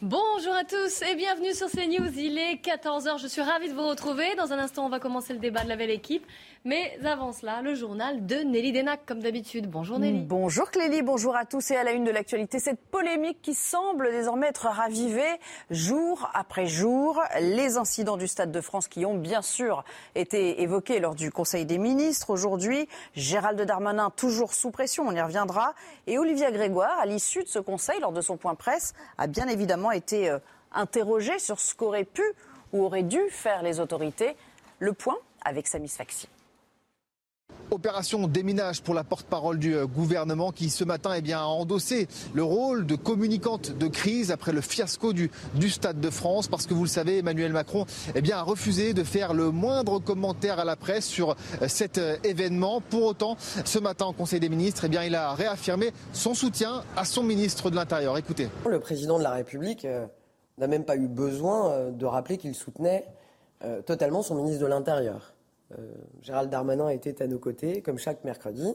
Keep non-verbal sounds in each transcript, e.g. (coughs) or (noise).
Bonjour à tous et bienvenue sur CNews. Il est 14h. Je suis ravie de vous retrouver. Dans un instant, on va commencer le débat de la belle équipe. Mais avant cela, le journal de Nelly Denac, comme d'habitude. Bonjour Nelly. Bonjour Clélie, bonjour à tous et à la une de l'actualité. Cette polémique qui semble désormais être ravivée jour après jour. Les incidents du Stade de France qui ont bien sûr été évoqués lors du Conseil des ministres aujourd'hui. Gérald Darmanin toujours sous pression, on y reviendra. Et Olivia Grégoire, à l'issue de ce Conseil, lors de son point presse, a bien évidemment été euh, interrogé sur ce qu'auraient pu ou auraient dû faire les autorités. Le point avec Samis Faxi. Opération déminage pour la porte-parole du euh, gouvernement qui ce matin eh bien, a endossé le rôle de communicante de crise après le fiasco du, Stade de France parce que vous le savez Emmanuel Macron eh a refusé de faire le moindre commentaire à la presse sur euh, cet événement. Pour autant, ce matin au Conseil des ministres, eh il a réaffirmé son soutien à son ministre de l'Intérieur. Écoutez. Le président de la République n'a même pas eu besoin de rappeler qu'il soutenait totalement son ministre de l'Intérieur. Euh, Gérald Darmanin était à nos côtés, comme chaque mercredi.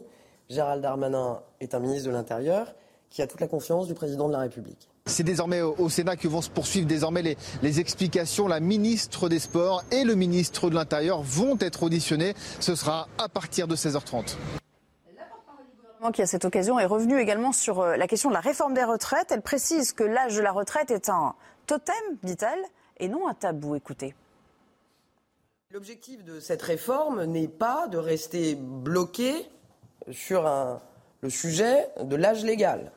Gérald Darmanin est un ministre de l'Intérieur qui a toute la confiance du président de la République. C'est désormais au Sénat que vont se poursuivre désormais les, les, explications. La ministre des Sports et le ministre de l'Intérieur vont être auditionnés. Ce sera à partir de 16h30 qui à cette occasion est revenu également sur euh, la question de la réforme des retraites. Elle précise que l'âge de la retraite est un totem, dit-elle, et non un tabou. Écoutez. L'objectif de cette réforme n'est pas de rester bloqué sur le sujet de l'âge légal,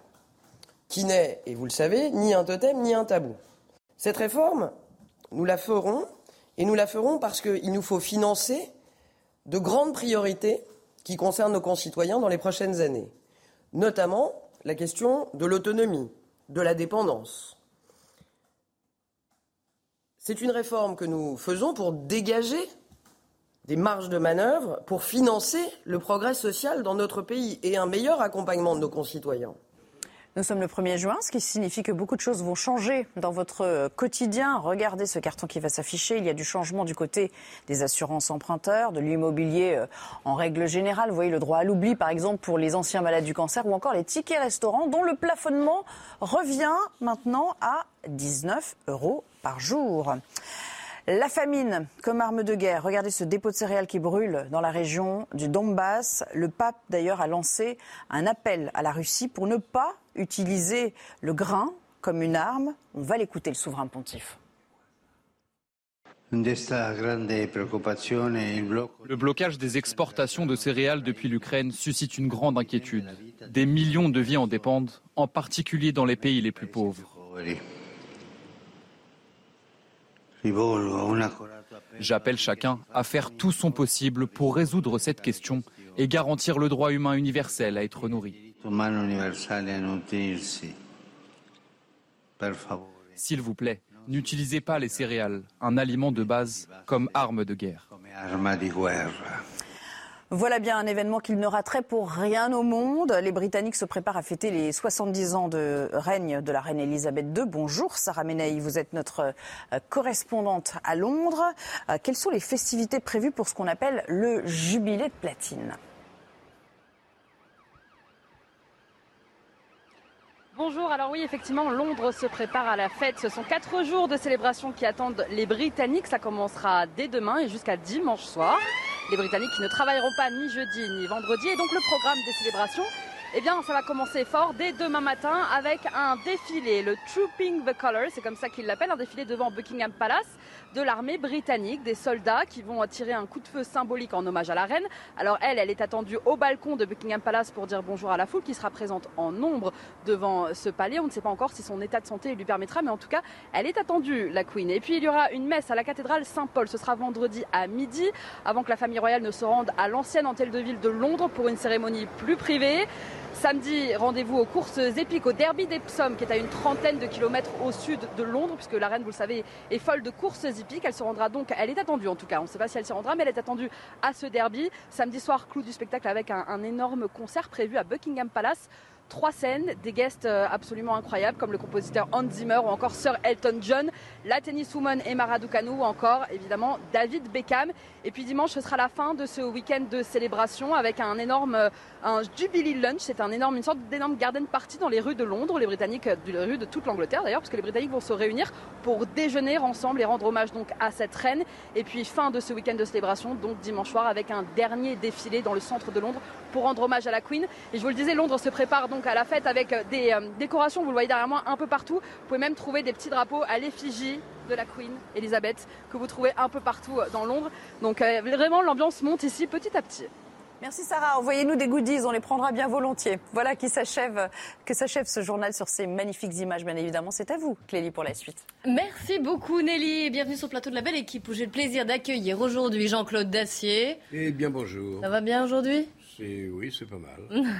qui n'est, et vous le savez, ni un totem ni un tabou. Cette réforme, nous la ferons, et nous la ferons parce qu'il nous faut financer de grandes priorités qui concernent nos concitoyens dans les prochaines années, notamment la question de l'autonomie, de la dépendance, c'est une réforme que nous faisons pour dégager des marges de manœuvre pour financer le progrès social dans notre pays et un meilleur accompagnement de nos concitoyens. Nous sommes le 1er juin, ce qui signifie que beaucoup de choses vont changer dans votre quotidien. Regardez ce carton qui va s'afficher. Il y a du changement du côté des assurances emprunteurs, de l'immobilier euh, en règle générale. Vous voyez le droit à l'oubli, par exemple, pour les anciens malades du cancer ou encore les tickets restaurants dont le plafonnement revient maintenant à 19 euros par jour. La famine comme arme de guerre. Regardez ce dépôt de céréales qui brûle dans la région du Donbass. Le pape d'ailleurs a lancé un appel à la Russie pour ne pas utiliser le grain comme une arme. On va l'écouter, le souverain pontife. Le blocage des exportations de céréales depuis l'Ukraine suscite une grande inquiétude. Des millions de vies en dépendent, en particulier dans les pays les plus pauvres. J'appelle chacun à faire tout son possible pour résoudre cette question et garantir le droit humain universel à être nourri. S'il vous plaît, n'utilisez pas les céréales, un aliment de base, comme arme de guerre. Voilà bien un événement qu'il ne raterait pour rien au monde. Les Britanniques se préparent à fêter les 70 ans de règne de la reine Elisabeth II. Bonjour Sarah Menei, vous êtes notre euh, correspondante à Londres. Euh, quelles sont les festivités prévues pour ce qu'on appelle le jubilé de platine? Bonjour, alors oui, effectivement, Londres se prépare à la fête. Ce sont quatre jours de célébration qui attendent les Britanniques. Ça commencera dès demain et jusqu'à dimanche soir les Britanniques qui ne travailleront pas ni jeudi ni vendredi. Et donc le programme des célébrations, eh bien, ça va commencer fort dès demain matin avec un défilé, le Trooping the Colours, c'est comme ça qu'ils l'appellent, un défilé devant Buckingham Palace de l'armée britannique, des soldats qui vont tirer un coup de feu symbolique en hommage à la reine. Alors elle, elle est attendue au balcon de Buckingham Palace pour dire bonjour à la foule qui sera présente en nombre devant ce palais. On ne sait pas encore si son état de santé lui permettra, mais en tout cas, elle est attendue, la Queen. Et puis il y aura une messe à la cathédrale Saint-Paul. Ce sera vendredi à midi, avant que la famille royale ne se rende à l'ancienne hôtel de ville de Londres pour une cérémonie plus privée. Samedi, rendez-vous aux courses épiques au Derby d'Epsom, qui est à une trentaine de kilomètres au sud de Londres, puisque la reine, vous le savez, est folle de courses Elle se rendra donc, elle est attendue en tout cas, on ne sait pas si elle se rendra, mais elle est attendue à ce derby. Samedi soir, clou du spectacle avec un énorme concert prévu à Buckingham Palace. Trois scènes, des guests euh, absolument incroyables comme le compositeur Hans Zimmer ou encore Sir Elton John, la tenniswoman Emma Raducanu ou encore évidemment David Beckham. Et puis dimanche, ce sera la fin de ce week-end de célébration avec un énorme euh, un Jubilee Lunch. C'est un énorme, une sorte d'énorme garden party dans les rues de Londres, les Britanniques, euh, les rues de toute l'Angleterre d'ailleurs, parce que les Britanniques vont se réunir pour déjeuner ensemble et rendre hommage donc à cette reine. Et puis fin de ce week-end de célébration, donc dimanche soir, avec un dernier défilé dans le centre de Londres pour rendre hommage à la Queen. Et je vous le disais, Londres se prépare donc à la fête avec euh, des euh, décorations, vous le voyez derrière moi, un peu partout. Vous pouvez même trouver des petits drapeaux à l'effigie de la Queen Elisabeth que vous trouvez un peu partout euh, dans Londres. Donc vraiment l'ambiance monte ici petit à petit. Merci Sarah. Envoyez-nous des goodies, on les prendra bien volontiers. Voilà qui s'achève, que s'achève ce journal sur ces magnifiques images. Bien évidemment, c'est à vous, Clélie, pour la suite. Merci beaucoup Nelly et bienvenue sur le plateau de la belle équipe où j'ai le plaisir d'accueillir aujourd'hui Jean-Claude Dacier. Eh bien bonjour. Ça va bien aujourd'hui? Oui, c'est pas mal.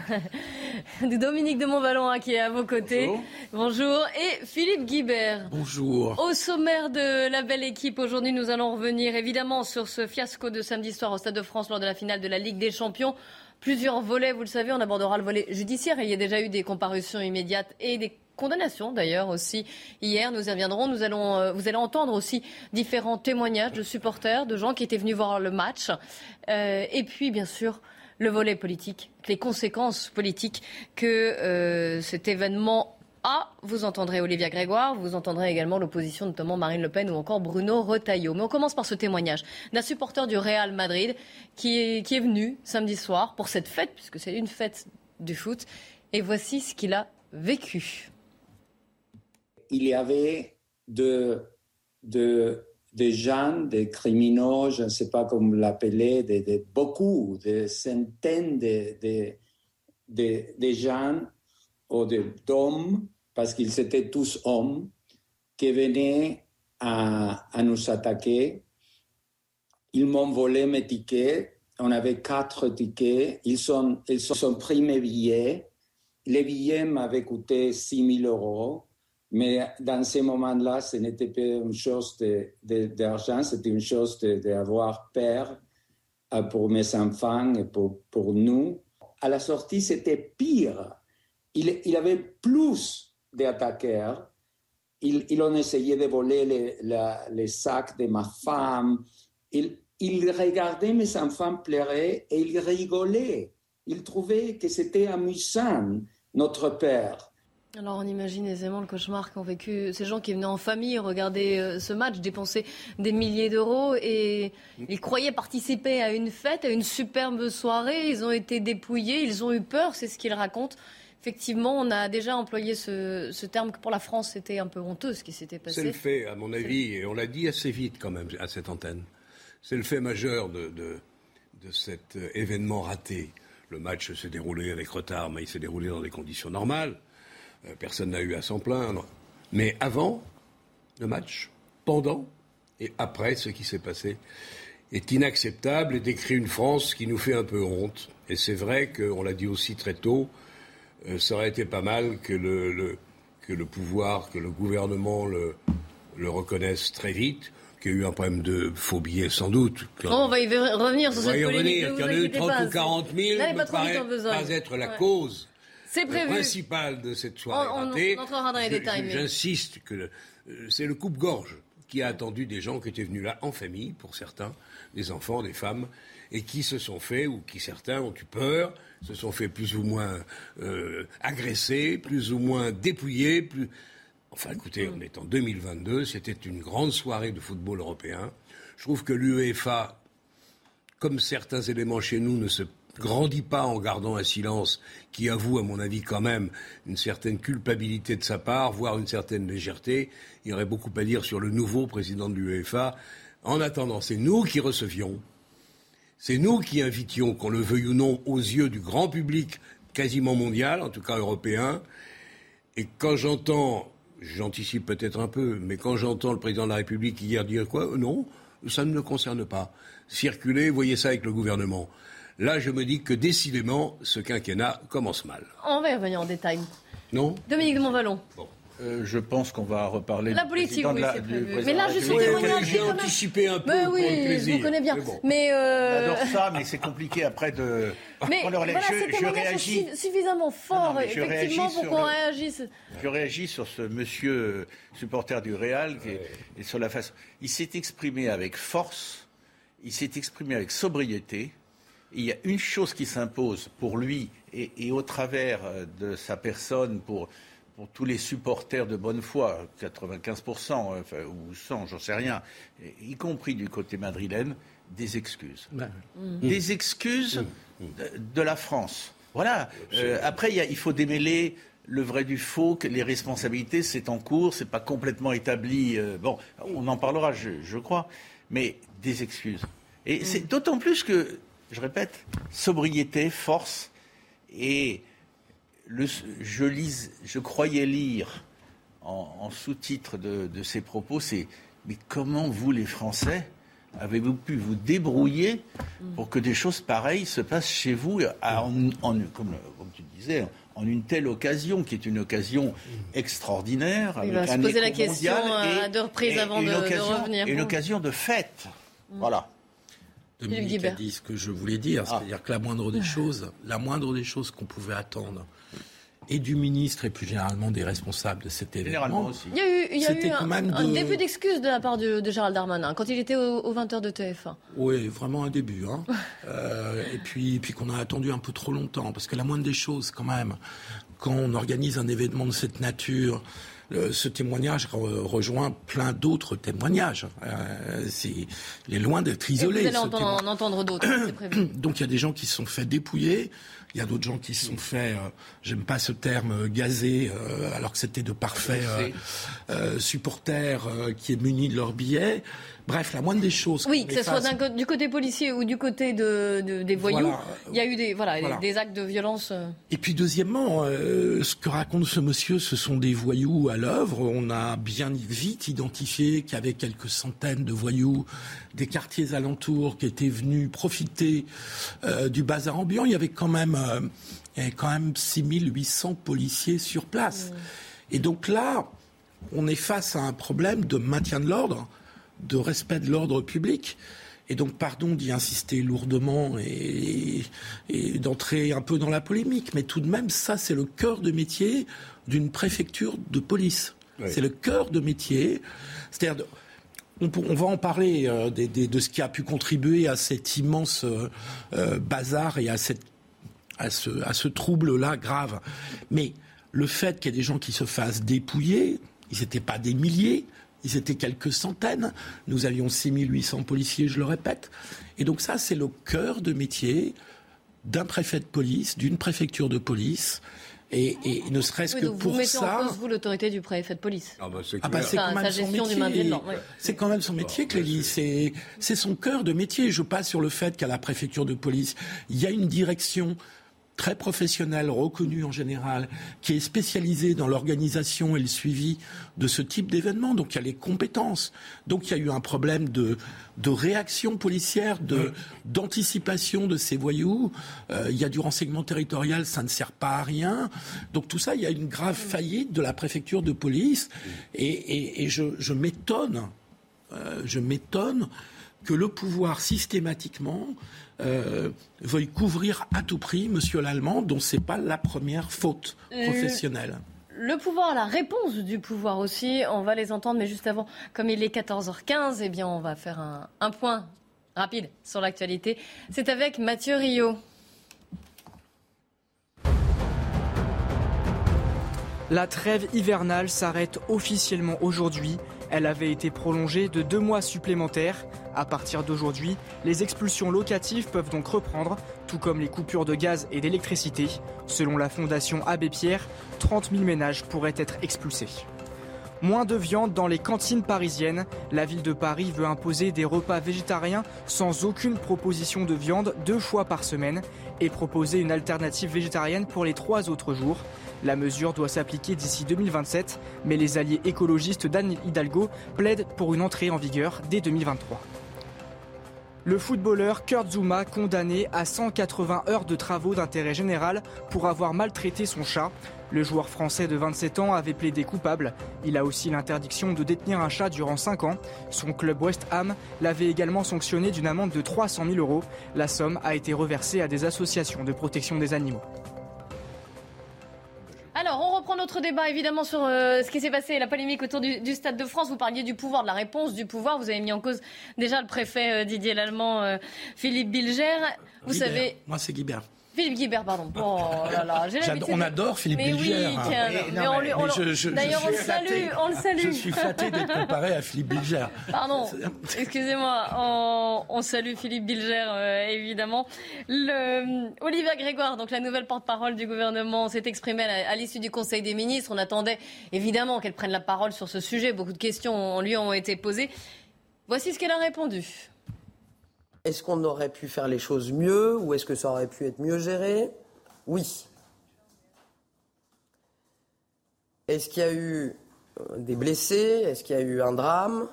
(laughs) Dominique de Montvalon hein, qui est à vos côtés. Bonjour. Et Philippe Guibert. Bonjour. Au sommaire de la belle équipe, aujourd'hui, nous allons revenir évidemment sur ce fiasco de samedi soir au Stade de France lors de la finale de la Ligue des Champions. Plusieurs volets, vous le savez, on abordera le volet judiciaire. Il y a déjà eu des comparutions immédiates et des condamnations d'ailleurs aussi hier. Nous y reviendrons. Nous allons, euh, vous allez entendre aussi différents témoignages de supporters, de gens qui étaient venus voir le match. Euh, et puis, bien sûr, le volet politique, les conséquences politiques que euh, cet événement a. Vous entendrez Olivia Grégoire, vous entendrez également l'opposition, notamment Marine Le Pen ou encore Bruno Retailleau. Mais on commence par ce témoignage d'un supporter du Real Madrid qui est, qui est venu samedi soir pour cette fête, puisque c'est une fête du foot. Et voici ce qu'il a vécu. Il y avait de, de des gens, des criminels, je ne sais pas comment l'appeler, de, beaucoup, des centaines de, de, gens ou d'hommes, parce qu'ils étaient tous hommes, qui venaient à, à nous attaquer. Ils m'ont volé mes tickets. On avait quatre tickets. Ils sont, ils sont pris mes billets. Les billets m'avaient coûté 6 000 euros. Mais dans ces moments-là, ce n'était pas une chose d'argent, c'était une chose d'avoir peur pour mes enfants et pour, nous. À la sortie, c'était pire. Il, il avait plus d'attaqueurs. Ils, ils, ont essayé de voler les, sacs de ma femme. Ils, ils regardaient mes enfants pleurer et ils rigolaient. Ils trouvaient que c'était amusant, notre père. Alors on imagine aisément le cauchemar qu'ont vécu ces gens qui venaient en famille regarder euh, ce match, dépenser des milliers d'euros et ils croyaient participer à une fête, à une superbe soirée. Ils ont été dépouillés, ils ont eu peur, c'est ce qu'ils racontent. Effectivement, on a déjà employé ce, terme que pour la France, c'était un peu honteux ce qui s'était passé. C'est le fait, à mon avis, et on l'a dit assez vite quand même à cette antenne. C'est le fait majeur de, de, de cet euh, événement raté. Le match s'est déroulé avec retard, mais il s'est déroulé dans des conditions normales. Euh, personne n'a eu à s'en plaindre. Mais avant le match, pendant et après ce qui s'est passé est inacceptable et décrit une France qui nous fait un peu honte. Et c'est vrai qu'on l'a dit aussi très tôt, euh, ça aurait été pas mal que le, que le pouvoir, que le gouvernement le, le reconnaisse très vite qu'il y a eu un problème de faux billets sans doute. on va y revenir sur cette polémique. Il y en a eu 30 ou 40 000, ne pas, paraît pas être la cause c'est prévu. Le principal de cette soirée on, ratée, on entrera dans les détails. J'insiste que euh, c'est le coupe-gorge qui a attendu des gens qui étaient venus là en famille, pour certains, des enfants, des femmes, et qui se sont fait, ou qui certains ont eu peur, se sont fait plus ou moins euh, agresser, plus ou moins dépouiller, plus... Enfin écoutez, on est en 2022, c'était une grande soirée de football européen. Je trouve que l'UEFA, comme certains éléments chez nous, ne se grandit pas en gardant un silence qui avoue, à mon avis, quand même une certaine culpabilité de sa part, voire une certaine légèreté. Il y aurait beaucoup à dire sur le nouveau président de l'UEFA. En attendant, c'est nous qui recevions, c'est nous qui invitions, qu'on le veuille ou non, aux yeux du grand public quasiment mondial, en tout cas européen. Et quand j'entends, j'anticipe peut-être un peu, mais quand j'entends le président de la République hier dire quoi Non, ça ne me concerne pas. Circuler, voyez ça avec le gouvernement. Là, je me dis que décidément, ce quinquennat commence mal. On va y revenir en détail. Non Dominique de Montvalon. Bon. euh, je pense qu'on va reparler. La politique, oui, c'est prévu. Mais là, je suis témoignage. J'ai anticipé un peu mais pour oui, le plaisir. je vous connais bien. Mais, mais euh... J'adore ça, mais c'est compliqué après de. (laughs) Mais (laughs) leur voilà, je, ces je témoignages réagis. sont suffisamment Non, non, je effectivement, pour qu'on le- réagisse. Je réagis sur ce monsieur euh, supporter du Real qui est- et sur la façon. Il s'est exprimé avec force, il s'est exprimé avec sobriété. Il y a une chose qui s'impose pour lui et, et au travers euh, de sa personne pour, pour tous les supporters de bonne foi, 95% euh, enfin, ou 100, j'en sais rien, y compris du côté madrilène, des excuses. Des excuses de, de la France. Voilà. Euh, après, il y a- il faut démêler le vrai du faux, que les responsabilités, c'est en cours, c'est pas complètement établi. euh, bon, on en parlera, je, je crois, mais des excuses. Et c'est d'autant plus que, je répète, sobriété, force, et le, je, lise, je croyais lire en, en sous-titre de, de ces propos, c'est mais comment vous, les Français, avez-vous pu vous débrouiller pour que des choses pareilles se passent chez vous, à- en, en- comme, comme tu disais, en une telle occasion, qui est une occasion extraordinaire, Il avec va se un poser la question, mondial euh, et- à deux reprises avant une de- revenir. Une Mm. occasion de fête. Voilà. Dominique a dit ce que je voulais dire, Ah. c'est-à-dire que la moindre des choses, la moindre des choses qu'on pouvait attendre, et du ministre et plus généralement des responsables de cet Généralement événement, aussi. Il y a eu, il y a C'était eu un, quand même un de- début d'excuse de la part de, de Gérald Darmanin quand il était au, au 20h de TF1. Oui, vraiment un début. Hein. (laughs) Euh, et puis, puis qu'on a attendu un peu trop longtemps. Parce que la moindre des choses, quand même, quand on organise un événement de cette nature, euh, ce témoignage re- rejoint plein d'autres témoignages. Euh, c'est, il est loin d'être Et vous isolé. allez en, entendre d'autres. (coughs) Donc il y a des gens qui se sont fait dépouiller, il y a d'autres gens qui se sont fait, euh, j'aime pas ce terme, euh, gazer, euh, alors que c'était de parfaits euh, euh, supporters euh, qui est munis de leurs billets. Bref, la moindre des choses. Oui, que ce soit du côté policier ou du côté de, de- des voyous, Voilà. il y a eu des, voilà, Voilà. des actes de violence. euh. Et puis deuxièmement, euh, ce que raconte ce monsieur, ce sont des voyous à l'œuvre. On a bien vite identifié qu'il y avait quelques centaines de voyous des quartiers alentours qui étaient venus profiter euh, du bazar ambiant. Il y avait quand même, euh, il y avait quand même 6800 policiers sur place. Et donc là, on est face à un problème de maintien de l'ordre, de respect de l'ordre public. Et donc, pardon d'y insister lourdement et, et d'entrer un peu dans la polémique, mais tout de même, ça, c'est le cœur de métier d'une préfecture de police. Oui. C'est le cœur de métier. C'est-à-dire, on, va en parler euh, des- des- de ce qui a pu contribuer à cet immense euh, euh, bazar et à, cette, à ce, à ce trouble-là grave. Mais le fait qu'il y ait des gens qui se fassent dépouiller, ils n'étaient pas des milliers, ils étaient quelques centaines. Nous avions 6800 policiers, je le répète. Et donc ça, c'est le cœur de métier d'un préfet de police, d'une préfecture de police. Et, et ne serait-ce Oui, que pour vous mettez ça... en cause, vous, l'autorité du préfet de police. Ah bah c'est Ah bah, quand sa même son gestion du métier. oui. C'est quand même son métier, Clélie. C'est c'est son cœur de métier. Je passe sur le fait qu'à la préfecture de police, il y a une direction très professionnelle, reconnue en général, qui est spécialisée dans l'organisation et le suivi de ce type d'événement. Donc il y a les compétences. Donc il y a eu un problème de, de réaction policière, de d'anticipation de ces voyous. Euh, il y a du renseignement territorial, ça ne sert pas à rien. Donc tout ça, il y a une grave faillite de la préfecture de police. Et, et- et je, je m'étonne, euh, je m'étonne que le pouvoir systématiquement euh, veuille couvrir à tout prix Monsieur l'Allemand, dont c'est pas la première faute professionnelle. Le pouvoir, la réponse du pouvoir aussi, on va les entendre, mais juste avant, comme il est 14h15, eh bien, on va faire un, un point rapide sur l'actualité. C'est avec Mathieu Rio. La trêve hivernale s'arrête officiellement aujourd'hui. Elle avait été prolongée de deux mois supplémentaires. À partir d'aujourd'hui, les expulsions locatives peuvent donc reprendre, tout comme les coupures de gaz et d'électricité. Selon la Fondation Abbé Pierre, 30 000 ménages pourraient être expulsés. Moins de viande dans les cantines parisiennes. La ville de Paris veut imposer des repas végétariens sans aucune proposition de viande deux fois par semaine et proposer une alternative végétarienne pour les trois autres jours. La mesure doit s'appliquer d'ici 2027, mais les alliés écologistes d'Anne Hidalgo plaident pour une entrée en vigueur dès 2023. Le footballeur Kurt Zuma condamné à 180 heures de travaux d'intérêt général pour avoir maltraité son chat. Le joueur français de 27 ans avait plaidé coupable. Il a aussi l'interdiction de détenir un chat durant 5 ans. Son club West Ham l'avait également sanctionné d'une amende de 300 000 euros. La somme a été reversée à des associations de protection des animaux. Alors, on reprend notre débat évidemment sur euh, ce qui s'est passé, la polémique autour du, du, Stade de France. Vous parliez du pouvoir, de la réponse du pouvoir. Vous avez mis en cause déjà le préfet euh, Didier Lallemand, euh, Philippe Bilger. Vous Guibert. savez. Moi, c'est Guibert. Philippe Guibert, pardon. Oh là là, j'ai l'habitude. On adore Philippe mais Bilger. Oui, hein. tiens, Mais mais on mais- on- D'ailleurs, on le salue, flatté. on le salue. Je suis flatté d'être comparé à Philippe Bilger. Pardon, excusez-moi, on, on salue Philippe Bilger, euh, évidemment. Le, Olivia Grégoire, donc la nouvelle porte-parole du gouvernement, s'est exprimée à l'issue du Conseil des ministres. On attendait évidemment qu'elle prenne la parole sur ce sujet. Beaucoup de questions lui ont été posées. Voici ce qu'elle a répondu. Est-ce qu'on aurait pu faire les choses mieux ou est-ce que ça aurait pu être mieux géré? Oui. Est-ce qu'il y a eu euh, des blessés? Est-ce qu'il y a eu un drame?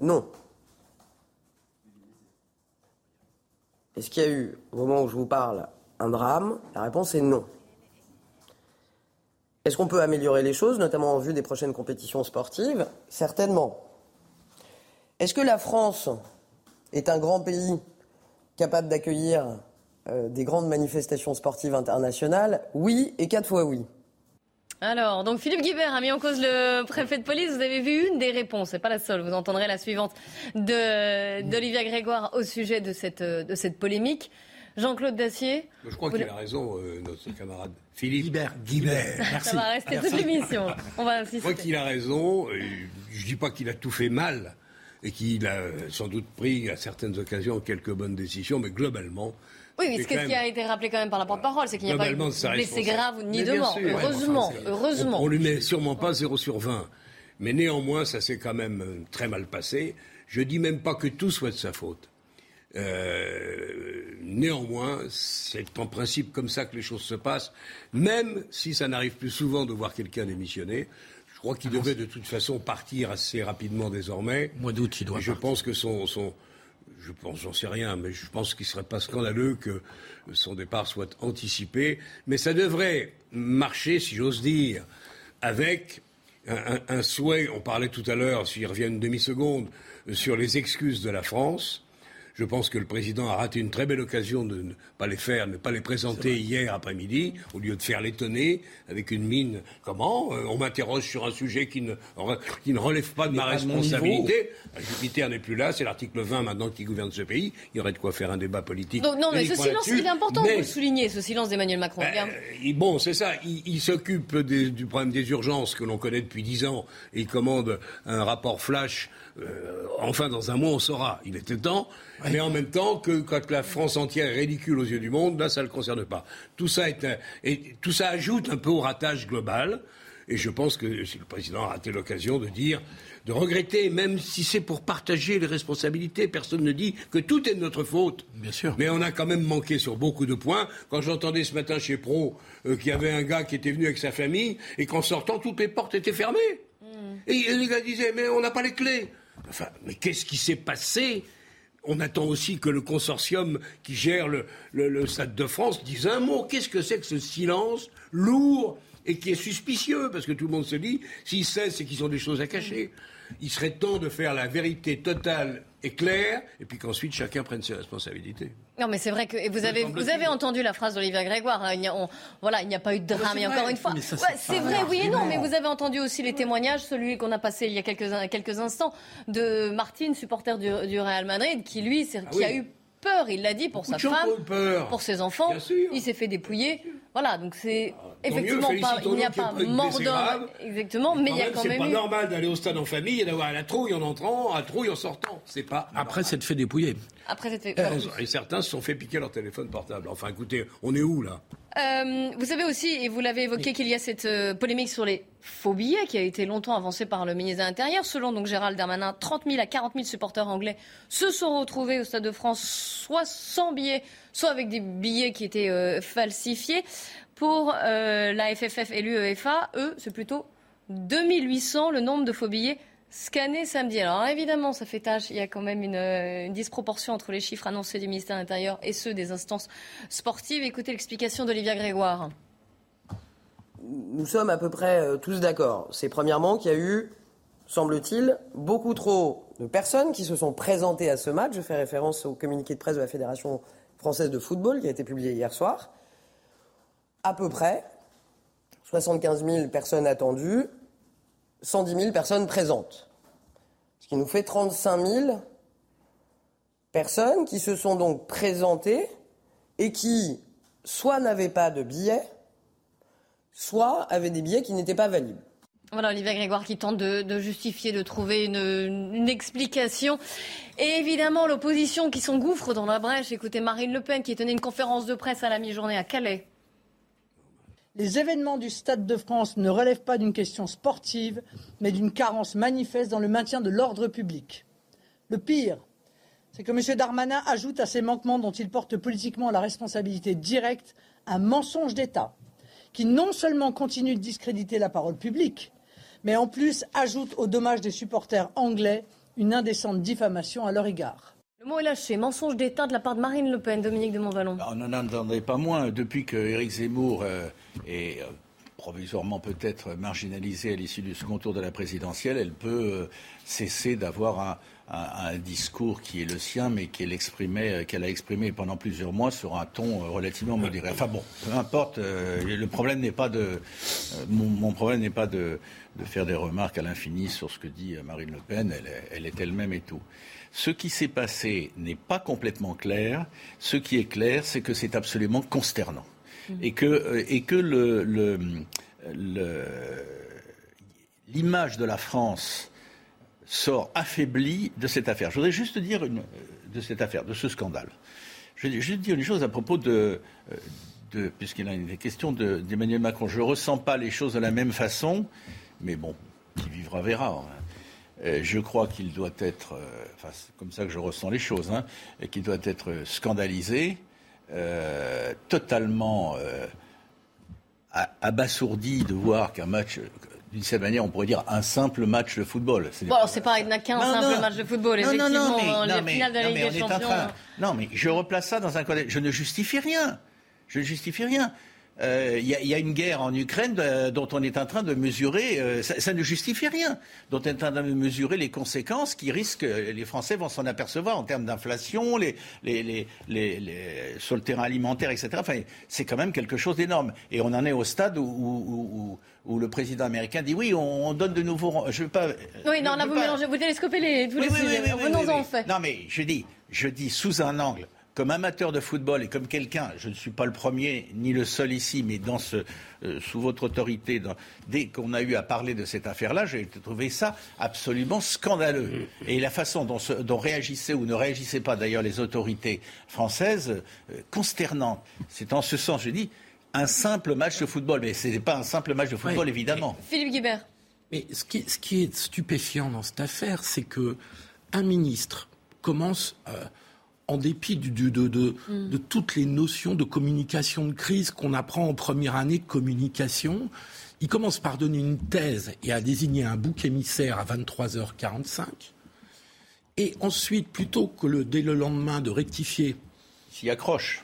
Non. Est-ce qu'il y a eu, au moment où je vous parle, un drame? La réponse est non. Est-ce qu'on peut améliorer les choses, notamment en vue des prochaines compétitions sportives? Certainement. Est-ce que la France est un grand pays capable d'accueillir euh, des grandes manifestations sportives internationales Oui, et quatre fois oui. Alors, donc Philippe Guibert a mis en cause le préfet de police. Vous avez vu une des réponses, c'est pas la seule. Vous entendrez la suivante de d'Olivia Grégoire au sujet de cette de cette polémique. Jean-Claude Dacier. Je crois qu'il a raison, euh, notre camarade Philippe. Guibert. Guibert. Ça va rester toute l'émission. On va Je crois insister. qu'il a raison. Je dis pas qu'il a tout fait mal et qu'il a euh, sans doute pris à certaines occasions quelques bonnes décisions, mais globalement. Oui, mais ce qui même- a été rappelé quand même par la porte-parole, c'est qu'il n'y a pas eu de blessés graves ni de morts. ouais, Heureusement, enfin, heureusement. On, on lui met sûrement pas 0 sur 20. Mais néanmoins, ça s'est quand même euh, très mal passé. Je dis même pas que tout soit de sa faute. Euh, néanmoins, c'est en principe comme ça que les choses se passent, même si ça n'arrive plus souvent de voir quelqu'un démissionner. Je crois qu'il devait de toute façon partir assez rapidement désormais. Mois d'août, il doit Et je pense que son, son je pense, j'en sais rien, mais je pense qu'il serait pas scandaleux que son départ soit anticipé. Mais ça devrait marcher, si j'ose dire, avec un, un- un souhait. On parlait tout à l'heure, s'il revient une demi-seconde, sur les excuses de la France. Je pense que le président a raté une très belle occasion de ne pas les faire, ne pas les présenter hier après-midi, au lieu de faire l'étonner avec une mine. Comment Euh, On m'interroge sur un sujet qui ne, re- qui ne relève pas de ma pas de mon responsabilité. Jupiter n'est plus là, c'est l'article 20 maintenant qui gouverne ce pays. Il y aurait de quoi faire un débat politique. Donc, non, mais ce silence, il est important, Mais- vous le soulignez, ce silence d'Emmanuel Macron. Bien. il- bon, c'est ça. Il, il s'occupe du problème des urgences que l'on connaît depuis dix ans et il commande un rapport flash. Euh, enfin, dans un mois, on saura. Il était temps. Mais en même temps, que quand la France entière est ridicule aux yeux du monde, là, ça ne le concerne pas. Tout ça, est un- et tout ça ajoute un peu au ratage global. Et je pense que si le président a raté l'occasion de dire, de regretter, même si c'est pour partager les responsabilités, personne ne dit que tout est de notre faute. Bien sûr. Mais on a quand même manqué sur beaucoup de points. Quand j'entendais ce matin chez Pro euh, qu'il y avait un gars qui était venu avec sa famille et qu'en sortant, toutes les portes étaient fermées. Et les gars disaient, mais on n'a pas les clés. Mais qu'est-ce qui s'est passé? On attend aussi que le consortium qui gère le, Stade de France dise un mot. Qu'est-ce que c'est que ce silence lourd et qui est suspicieux? Parce que tout le monde se dit, s'ils sait, c'est qu'ils ont des choses à cacher. Il serait temps de faire la vérité totale et claire, et puis qu'ensuite chacun prenne ses responsabilités. Non, mais c'est vrai que et vous avez vous avez entendu la phrase d'Olivia Grégoire. hein, il n'y a, on- voilà, il n'y a pas eu de drame. Et encore une fois, Ouais, c'est vrai, oui et non. Mais vous avez entendu aussi les témoignages, celui qu'on a passé il y a quelques quelques instants de Martine, supporter du, du Real Madrid, qui lui, c'est- qui oui. a eu peur. Il l'a dit pour Beaucoup sa femme, peur. pour ses enfants. Il s'est fait dépouiller. Voilà, donc c'est mieux, effectivement pas, il n'y a pas pas mort d'homme exactement, mais il y a Quand quand c'est même pas eu. normal d'aller au stade en famille et d'avoir la trouille en entrant, la trouille en sortant. C'est pas. Après, c'est de fait dépouiller. Après cette Et certains se sont fait piquer leur téléphone portable. Enfin, écoutez, on est où là? Euh, vous savez aussi, et vous l'avez évoqué, qu'il y a cette euh, polémique sur les faux billets qui a été longtemps avancée par le ministre de l'Intérieur. Selon donc Gérald Darmanin, 30 000 à 40 000 supporters anglais se sont retrouvés au Stade de France, soit sans billets, soit avec des billets qui étaient euh, falsifiés. Pour la FFF et l'UEFA, eux, c'est plutôt 2800 le nombre de faux billets Scanné samedi. Alors évidemment, ça fait tâche. Il y a quand même une, disproportion entre les chiffres annoncés du ministère de l'Intérieur et ceux des instances sportives. Écoutez l'explication d'Olivia Grégoire. Nous sommes à peu près tous d'accord. C'est premièrement qu'il y a eu, semble-t-il, beaucoup trop de personnes qui se sont présentées à ce match. Je fais référence au communiqué de presse de la Fédération française de football qui a été publié hier soir. À peu près 75 000 personnes attendues, 110 000 personnes présentes. Ce qui nous fait 35 000 personnes qui se sont donc présentées et qui soit n'avaient pas de billets, soit avaient des billets qui n'étaient pas valides. Voilà, Olivier Grégoire qui tente de, justifier, de trouver une, explication. Et évidemment, l'opposition qui s'engouffre dans la brèche. Écoutez, Marine Le Pen qui tenait une conférence de presse à la mi-journée à Calais. Les événements du Stade de France ne relèvent pas d'une question sportive, mais d'une carence manifeste dans le maintien de l'ordre public. Le pire, c'est que M. Darmanin ajoute à ces manquements dont il porte politiquement la responsabilité directe un mensonge d'État, qui non seulement continue de discréditer la parole publique, mais en plus ajoute au dommage des supporters anglais une indécente diffamation à leur égard. Le mot est lâché. Mensonge d'État de la part de Marine Le Pen, Dominique de Montvalon. On n'en entendait pas moins depuis que Éric Zemmour euh, est euh, provisoirement peut-être marginalisé à l'issue du second tour de la présidentielle. Elle peut euh, cesser d'avoir un, discours qui est le sien, mais qu'elle qu'elle a exprimé pendant plusieurs mois sur un ton relativement modéré. Enfin bon, peu importe. le problème n'est pas de mon problème n'est pas de faire des remarques à l'infini sur ce que dit Marine Le Pen. Elle, est elle-même et tout. Ce qui s'est passé n'est pas complètement clair. Ce qui est clair, c'est que c'est absolument consternant. Mmh. Et que, euh, et que le, l'image de la France sort affaiblie de cette affaire. Je voudrais juste dire une, de cette affaire, de ce scandale. Je vais juste dire une chose à propos de, euh, de puisqu'il a été question d'Emmanuel Macron. Je ne ressens pas les choses de la même façon mais bon, qui vivra verra. Hein. Euh, je crois qu'il doit être, euh, enfin, c'est comme ça que je ressens les choses, hein, qu'il doit être scandalisé, euh, totalement abasourdi de voir qu'un match, d'une certaine manière, on pourrait dire un simple match de football. Bon, alors c'est pas qu'un simple match de football, effectivement. Non, non, non, mais, finale de la Ligue des Champions. non, mais je replace ça dans un contexte. Je ne justifie rien. Je ne justifie rien. Il euh, y, a une guerre en Ukraine euh, dont on est en train de mesurer, euh, ça, ne justifie rien, dont on est en train de mesurer les conséquences qui risquent, les Français vont s'en apercevoir en termes d'inflation, les, les, les, sur le terrain alimentaire, etc. Enfin, c'est quand même quelque chose d'énorme. Et on en est au stade où, où, le président américain dit oui, on, donne de nouveaux. Je veux pas. Oui, non, là vous mélangez, vous télescopez les, tous les sujets. Venons-en en fait. Non, mais je dis, je dis sous un angle comme amateur de football et comme quelqu'un, je ne suis pas le premier ni le seul ici, mais dans ce, euh, sous votre autorité, dès qu'on a eu à parler de cette affaire-là, j'ai trouvé ça absolument scandaleux. Et la façon dont, dont réagissaient ou ne réagissaient pas d'ailleurs les autorités françaises, euh, consternante. C'est en ce sens, je dis, un simple match de football. Mais ce n'est pas un simple match de football, évidemment. Philippe Guibert. Mais ce qui, ce qui, est stupéfiant dans cette affaire, c'est que un ministre commence. Euh, en dépit mm. de, toutes les notions de communication de crise qu'on apprend en première année de communication, il commence par donner une thèse et à désigner un bouc émissaire à 23h45. Et ensuite, plutôt que le, dès le lendemain de rectifier. Il s'y accroche.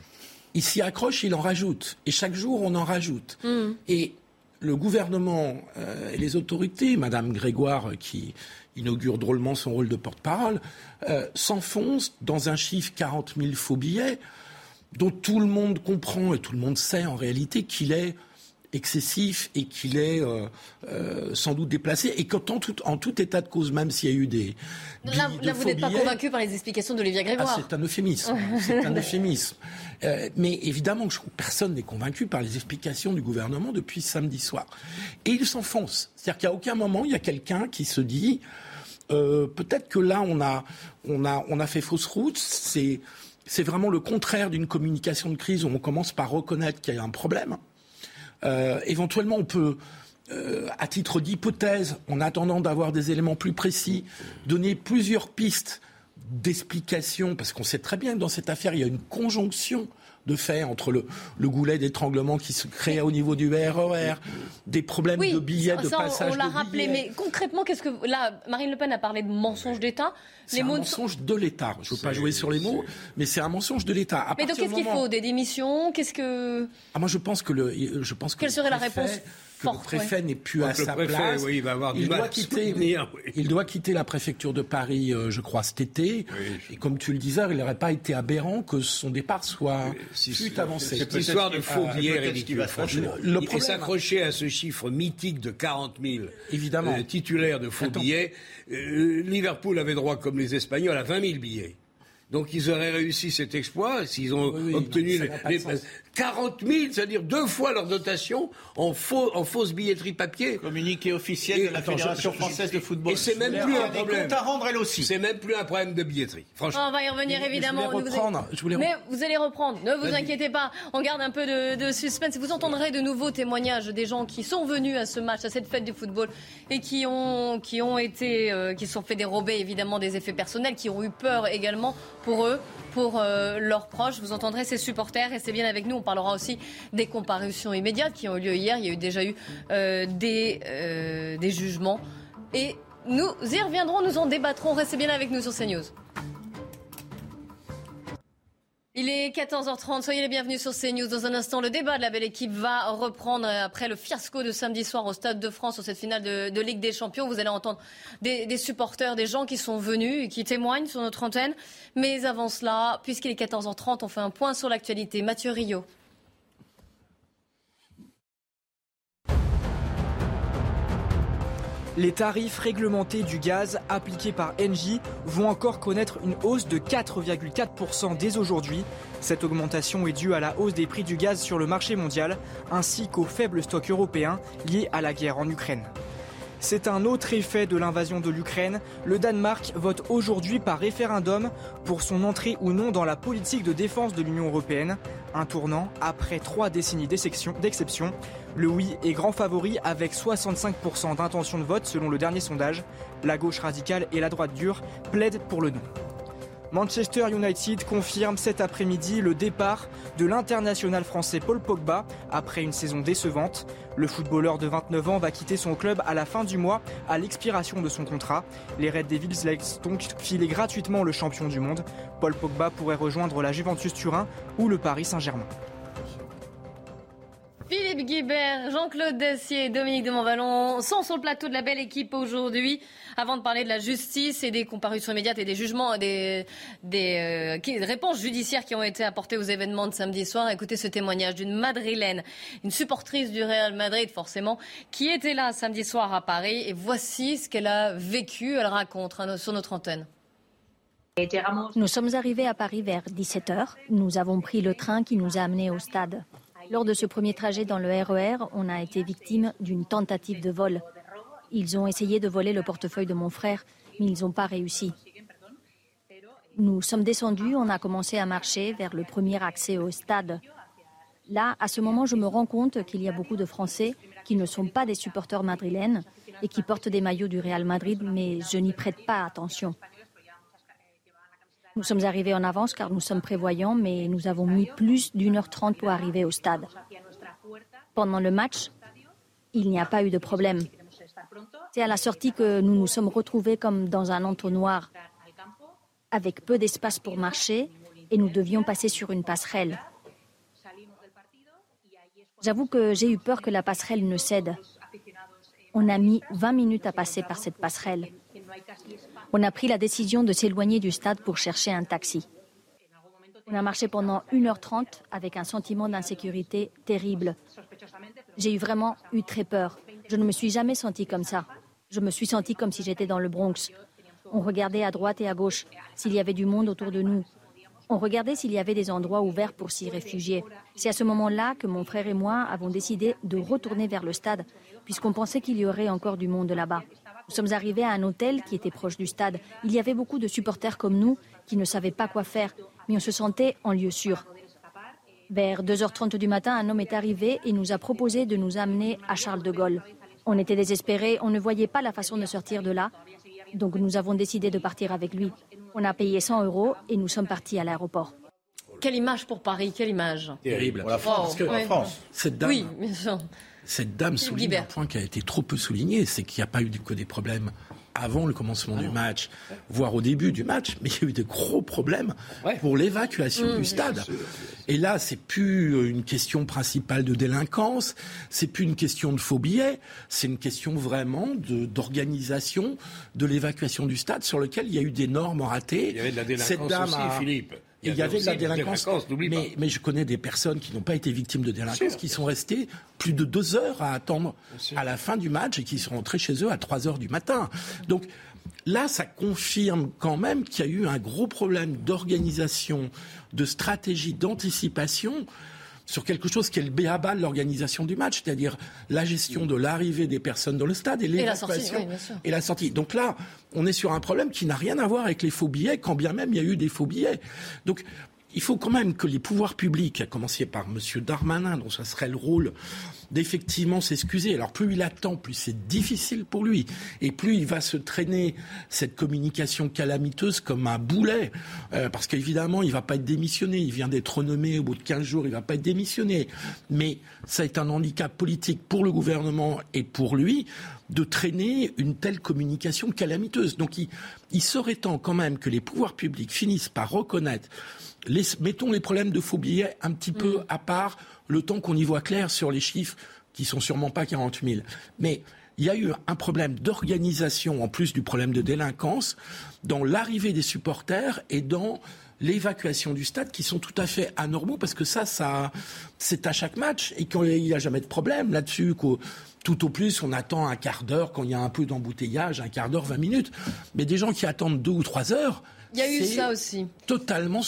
Il s'y accroche, il en rajoute. Et chaque jour, on en rajoute. Mm. Et le gouvernement euh, et les autorités, Madame Grégoire, qui inaugure drôlement son rôle de porte-parole, euh, s'enfonce dans un chiffre 40 000 faux billets dont tout le monde comprend et tout le monde sait en réalité qu'il est excessif et qu'il est euh, euh, sans doute déplacé et qu'en tout, en tout état de cause, même s'il y a eu des... Là, vous n'êtes pas convaincu par les explications d'Olivia Grégoire. Ah, c'est un euphémisme. (laughs) c'est un euphémisme. Euh, mais évidemment, je, personne n'est convaincu par les explications du gouvernement depuis samedi soir. Et il s'enfonce. C'est-à-dire qu'à aucun moment, il y a quelqu'un qui se dit... peut-être que là, on a, on a, on a fait fausse route. C'est, c'est vraiment le contraire d'une communication de crise où on commence par reconnaître qu'il y a un problème. Euh, éventuellement, on peut, euh, à titre d'hypothèse, en attendant d'avoir des éléments plus précis, donner plusieurs pistes d'explication, parce qu'on sait très bien que dans cette affaire, il y a une conjonction de fait entre le, le goulet d'étranglement qui se crée au niveau du RER, des problèmes de billets, de passage on l'a rappelé, billets. mais concrètement, qu'est-ce que là, Marine Le Pen a parlé de mensonge d'État. C'est un mots mensonge de l'État. Je ne veux pas jouer sur les mots, mais c'est un mensonge de l'État. À Mais donc qu'est-ce qu'il faut? Des démissions? Qu'est-ce que Ah, moi, je pense que le, je pense que Quelle le serait la préfet- que le préfet ouais. n'est plus Donc à sa préfet, place. oui, il va avoir du il mal doit quitter, soutenir, oui. il doit quitter la préfecture de Paris, euh, je crois, cet été. Et comme tu le disais, il n'aurait pas été aberrant que son départ soit fut avancé. Cette histoire de faux billets qu'il ridicule, franchement. Le Il problème- s'accrocher à ce chiffre mythique de 40 000 Évidemment. euh, titulaires de faux Attends. billets. Euh, Liverpool avait droit, comme les Espagnols, à 20 000 billets. Donc ils auraient réussi cet exploit s'ils ont Oui, obtenu les, n'a pas de les- sens. 40 000, c'est-à-dire deux fois leur dotation en, faux, en fausse billetterie papier. Communiqué officiel de la attends, Fédération je- je- française de football. Et c'est même plus un problème. à rendre elle aussi. C'est même plus un problème de billetterie. Franchement. On va y revenir évidemment. Je voulais Vous- reprendre. Je voulais Mais vous allez reprendre, ne vous inquiétez pas. On garde un peu de, de suspense. Vous entendrez de nouveaux témoignages des gens qui sont venus à ce match, à cette fête du football, et qui ont, qui ont été, euh, qui se sont fait dérober évidemment des effets personnels, qui ont eu peur également pour eux, pour euh, leurs proches. Vous entendrez ces supporters, c'est bien avec nous. On parlera aussi des comparutions immédiates qui ont eu lieu hier. Il y a eu déjà eu euh, des, euh, des jugements. Et nous y reviendrons, nous en débattrons. Restez bien avec nous sur CNews. Il est 14h30, soyez les bienvenus sur CNews. Dans un instant, le débat de la belle équipe va reprendre après le fiasco de samedi soir au Stade de France sur cette finale de, Ligue des Champions. Vous allez entendre des, des supporters, des gens qui sont venus et qui témoignent sur notre antenne. Mais avant cela, puisqu'il est 14h30, on fait un point sur l'actualité. Mathieu Rio. Les tarifs réglementés du gaz appliqués par Engie vont encore connaître une hausse de 4,4% dès aujourd'hui. Cette augmentation est due à la hausse des prix du gaz sur le marché mondial ainsi qu'aux faibles stocks européens liés à la guerre en Ukraine. C'est un autre effet de l'invasion de l'Ukraine. Le Danemark vote aujourd'hui par référendum pour son entrée ou non dans la politique de défense de l'Union européenne. Un tournant après trois décennies d'exception. Le oui est grand favori avec 65% d'intention de vote selon le dernier sondage. La gauche radicale et la droite dure plaident pour le non. Manchester United confirme cet après-midi le départ de l'international français Paul Pogba après une saison décevante. Le footballeur de 29 ans va quitter son club à la fin du mois à l'expiration de son contrat. Les Red Devils laissent donc filer gratuitement le champion du monde. Paul Pogba pourrait rejoindre la Juventus Turin ou le Paris Saint-Germain. Philippe Guibert, Jean-Claude Dacier, Dominique de Montvalon sont sur le plateau de la belle équipe aujourd'hui. Avant de parler de la justice et des comparutions immédiates et des jugements, des, des, euh, des réponses judiciaires qui ont été apportées aux événements de samedi soir, écoutez ce témoignage d'une Madrilène, une supportrice du Real Madrid forcément, qui était là samedi soir à Paris. Et voici ce qu'elle a vécu. Elle raconte hein, sur notre antenne. Nous sommes arrivés à Paris vers 17h. Nous avons pris le train qui nous a amenés au stade. Lors de ce premier trajet dans le RER, on a été victime d'une tentative de vol. Ils ont essayé de voler le portefeuille de mon frère, mais ils n'ont pas réussi. Nous sommes descendus, on a commencé à marcher vers le premier accès au stade. Là, à ce moment, je me rends compte qu'il y a beaucoup de Français qui ne sont pas des supporters madrilènes et qui portent des maillots du Real Madrid, mais je n'y prête pas attention. Nous sommes arrivés en avance car nous sommes prévoyants, mais nous avons mis plus d'une heure trente pour arriver au stade. Pendant le match, il n'y a pas eu de problème. C'est à la sortie que nous nous sommes retrouvés comme dans un entonnoir, avec peu d'espace pour marcher, et nous devions passer sur une passerelle. J'avoue que j'ai eu peur que la passerelle ne cède. On a mis 20 minutes à passer par cette passerelle. On a pris la décision de s'éloigner du stade pour chercher un taxi. On a marché pendant 1h30 avec un sentiment d'insécurité terrible. J'ai vraiment eu très peur. Je ne me suis jamais sentie comme ça. Je me suis sentie comme si j'étais dans le Bronx. On regardait à droite et à gauche s'il y avait du monde autour de nous. On regardait s'il y avait des endroits ouverts pour s'y réfugier. C'est à ce moment-là que mon frère et moi avons décidé de retourner vers le stade, puisqu'on pensait qu'il y aurait encore du monde là-bas. Nous sommes arrivés à un hôtel qui était proche du stade. Il y avait beaucoup de supporters comme nous qui ne savaient pas quoi faire, mais on se sentait en lieu sûr. Vers 2h30 du matin, un homme est arrivé et nous a proposé de nous amener à Charles de Gaulle. On était désespérés, on ne voyait pas la façon de sortir de là, donc nous avons décidé de partir avec lui. On a payé 100 euros et nous sommes partis à l'aéroport. Oh Quelle image pour Paris, quelle image. Terrible. Pour la France, Parce que Ouais. France. cette dame, Oui, bien sûr. Cette dame souligne Guibert. un point qui a été trop peu souligné, c'est qu'il n'y a pas eu que des problèmes avant le commencement du match, voire au début du match, mais il y a eu de gros problèmes pour l'évacuation Mmh, du stade. Et là, c'est plus une question principale de délinquance, c'est plus une question de faux billets, c'est une question vraiment de- d'organisation de l'évacuation du stade sur lequel il y a eu d'énormes ratés. Il y avait de la délinquance Cette dame aussi, a- Philippe. Il y avait de la délinquance, mais, mais je connais des personnes qui n'ont pas été victimes de délinquance, qui sont restées plus de deux heures à attendre à la fin du match et qui sont rentrés chez eux à 3 heures du matin. Donc là, ça confirme quand même qu'il y a eu un gros problème d'organisation, de stratégie, d'anticipation sur quelque chose qui est le béaba de l'organisation du match, c'est-à-dire la gestion de l'arrivée des personnes dans le stade et l'évacuation oui, sûr. et la sortie. Donc là, on est sur un problème qui n'a rien à voir avec les faux billets, quand bien même il y a eu des faux billets. Donc il faut quand même que les pouvoirs publics, à commencer par M. Darmanin, dont ça serait le rôle d'effectivement s'excuser. Alors plus il attend, plus c'est difficile pour lui. Et plus il va se traîner cette communication calamiteuse comme un boulet. Euh, parce qu'évidemment, il va pas être démissionné. Il vient d'être renommé au bout de 15 jours, il va pas être démissionné. Mais ça est un handicap politique pour le gouvernement et pour lui de traîner une telle communication calamiteuse. Donc il, il serait temps quand même que les pouvoirs publics finissent par reconnaître, les, mettons les problèmes de faux billets un petit peu à part, le temps qu'on y voit clair sur les chiffres qui sont sûrement pas 40 000. Mais il y a eu un problème d'organisation en plus du problème de délinquance dans l'arrivée des supporters et dans l'évacuation du stade qui sont tout à fait anormaux parce que ça, ça c'est à chaque match et qu'il n'y a jamais de problème là-dessus. Tout au plus, on attend un quart d'heure quand il y a un peu d'embouteillage, un quart d'heure, 20 minutes. Mais des gens qui attendent deux ou trois heures, Il y a eu c'est ça aussi. totalement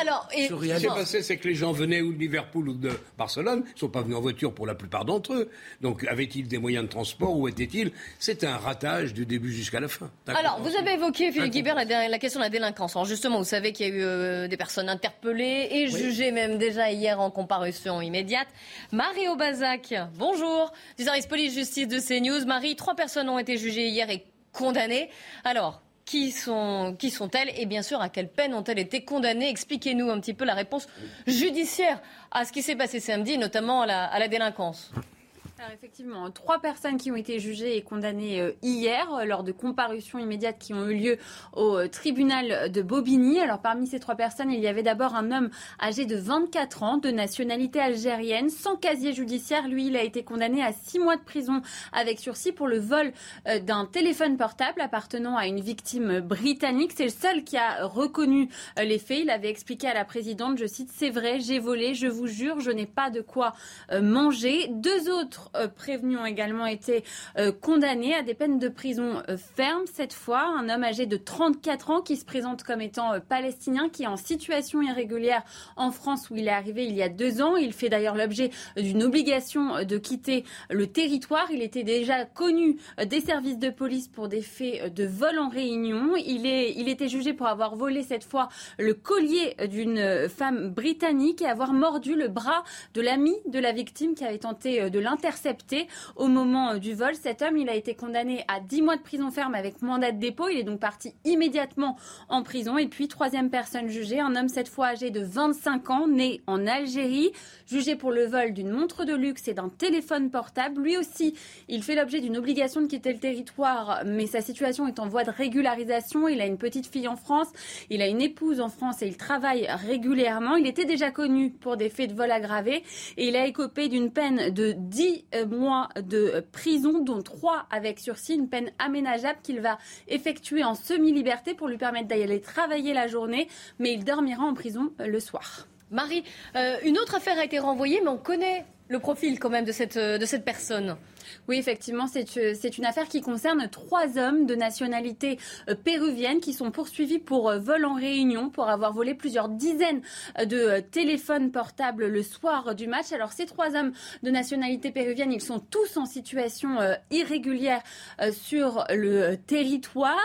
Alors, et- Ce qui surréaliste. s'est passé, c'est que les gens venaient ou de Liverpool ou de Barcelone, ils ne sont pas venus en voiture pour la plupart d'entre eux. Donc, avaient-ils des moyens de transport Où étaient-ils? C'était un ratage du début jusqu'à la fin. Alors, vous avez évoqué, Philippe Guibert, la, la question de la délinquance. Alors, justement, vous savez qu'il y a eu euh, des personnes interpellées et jugées même déjà hier en comparution immédiate. Marie Aubazac, bonjour, du service police-justice de CNews. Marie, trois personnes ont été jugées hier et condamnées. Alors, qui sont, qui sont-elles et bien sûr à quelle peine ont-elles été condamnées? Expliquez-nous un petit peu la réponse judiciaire à ce qui s'est passé samedi, notamment à la délinquance. Effectivement, trois personnes qui ont été jugées et condamnées euh, hier euh, lors de comparutions immédiates qui ont eu lieu au euh, tribunal de Bobigny. Alors parmi ces trois personnes, il y avait d'abord un homme âgé de 24 ans, de nationalité algérienne, sans casier judiciaire. Lui, il a été condamné à six mois de prison avec sursis pour le vol d'un téléphone portable appartenant à une victime britannique. C'est le seul qui a reconnu les faits. Il avait expliqué à la présidente, je cite, c'est vrai, j'ai volé, je vous jure, je n'ai pas de quoi manger. Deux autres euh, prévenus ont également été euh, condamnés à des peines de prison euh, ferme. Cette fois, un homme âgé de 34 ans qui se présente comme étant palestinien, qui est en situation irrégulière en France où il est arrivé il y a deux ans. Il fait d'ailleurs l'objet d'une obligation de quitter le territoire. Il était déjà connu des services de police pour des faits de vol en réunion. Il, est, il était jugé pour avoir volé cette fois le collier d'une femme britannique et avoir mordu le bras de l'ami de la victime qui avait tenté de l'intercepter au moment euh, du vol. Cet homme, il a été condamné à 10 mois de prison ferme avec mandat de dépôt. Il est donc parti immédiatement en prison. Et puis, troisième personne jugée, un homme cette fois âgé de 25 ans, né en Algérie, jugé pour le vol d'une montre de luxe et d'un téléphone portable. Lui aussi, il fait l'objet d'une obligation de quitter le territoire, mais sa situation est en voie de régularisation. Il a une petite fille en France, il a une épouse en France et il travaille régulièrement. Il était déjà connu pour des faits de vol aggravé et il a écopé d'une peine de 10 euh, mois de prison, dont 3 avec sursis, une peine aménageable qu'il va effectuer en semi-liberté pour lui permettre d'aller travailler la journée, mais il dormira en prison euh, le soir. Marie, euh, une autre affaire a été renvoyée, mais on connaît le profil quand même de cette, euh, de cette personne. Oui, effectivement, c'est euh, c'est une affaire qui concerne trois hommes de nationalité euh, péruvienne qui sont poursuivis pour euh, vol en réunion, pour avoir volé plusieurs dizaines de téléphones portables le soir du match. Alors, ces trois hommes de nationalité péruvienne, ils sont tous en situation irrégulière sur le territoire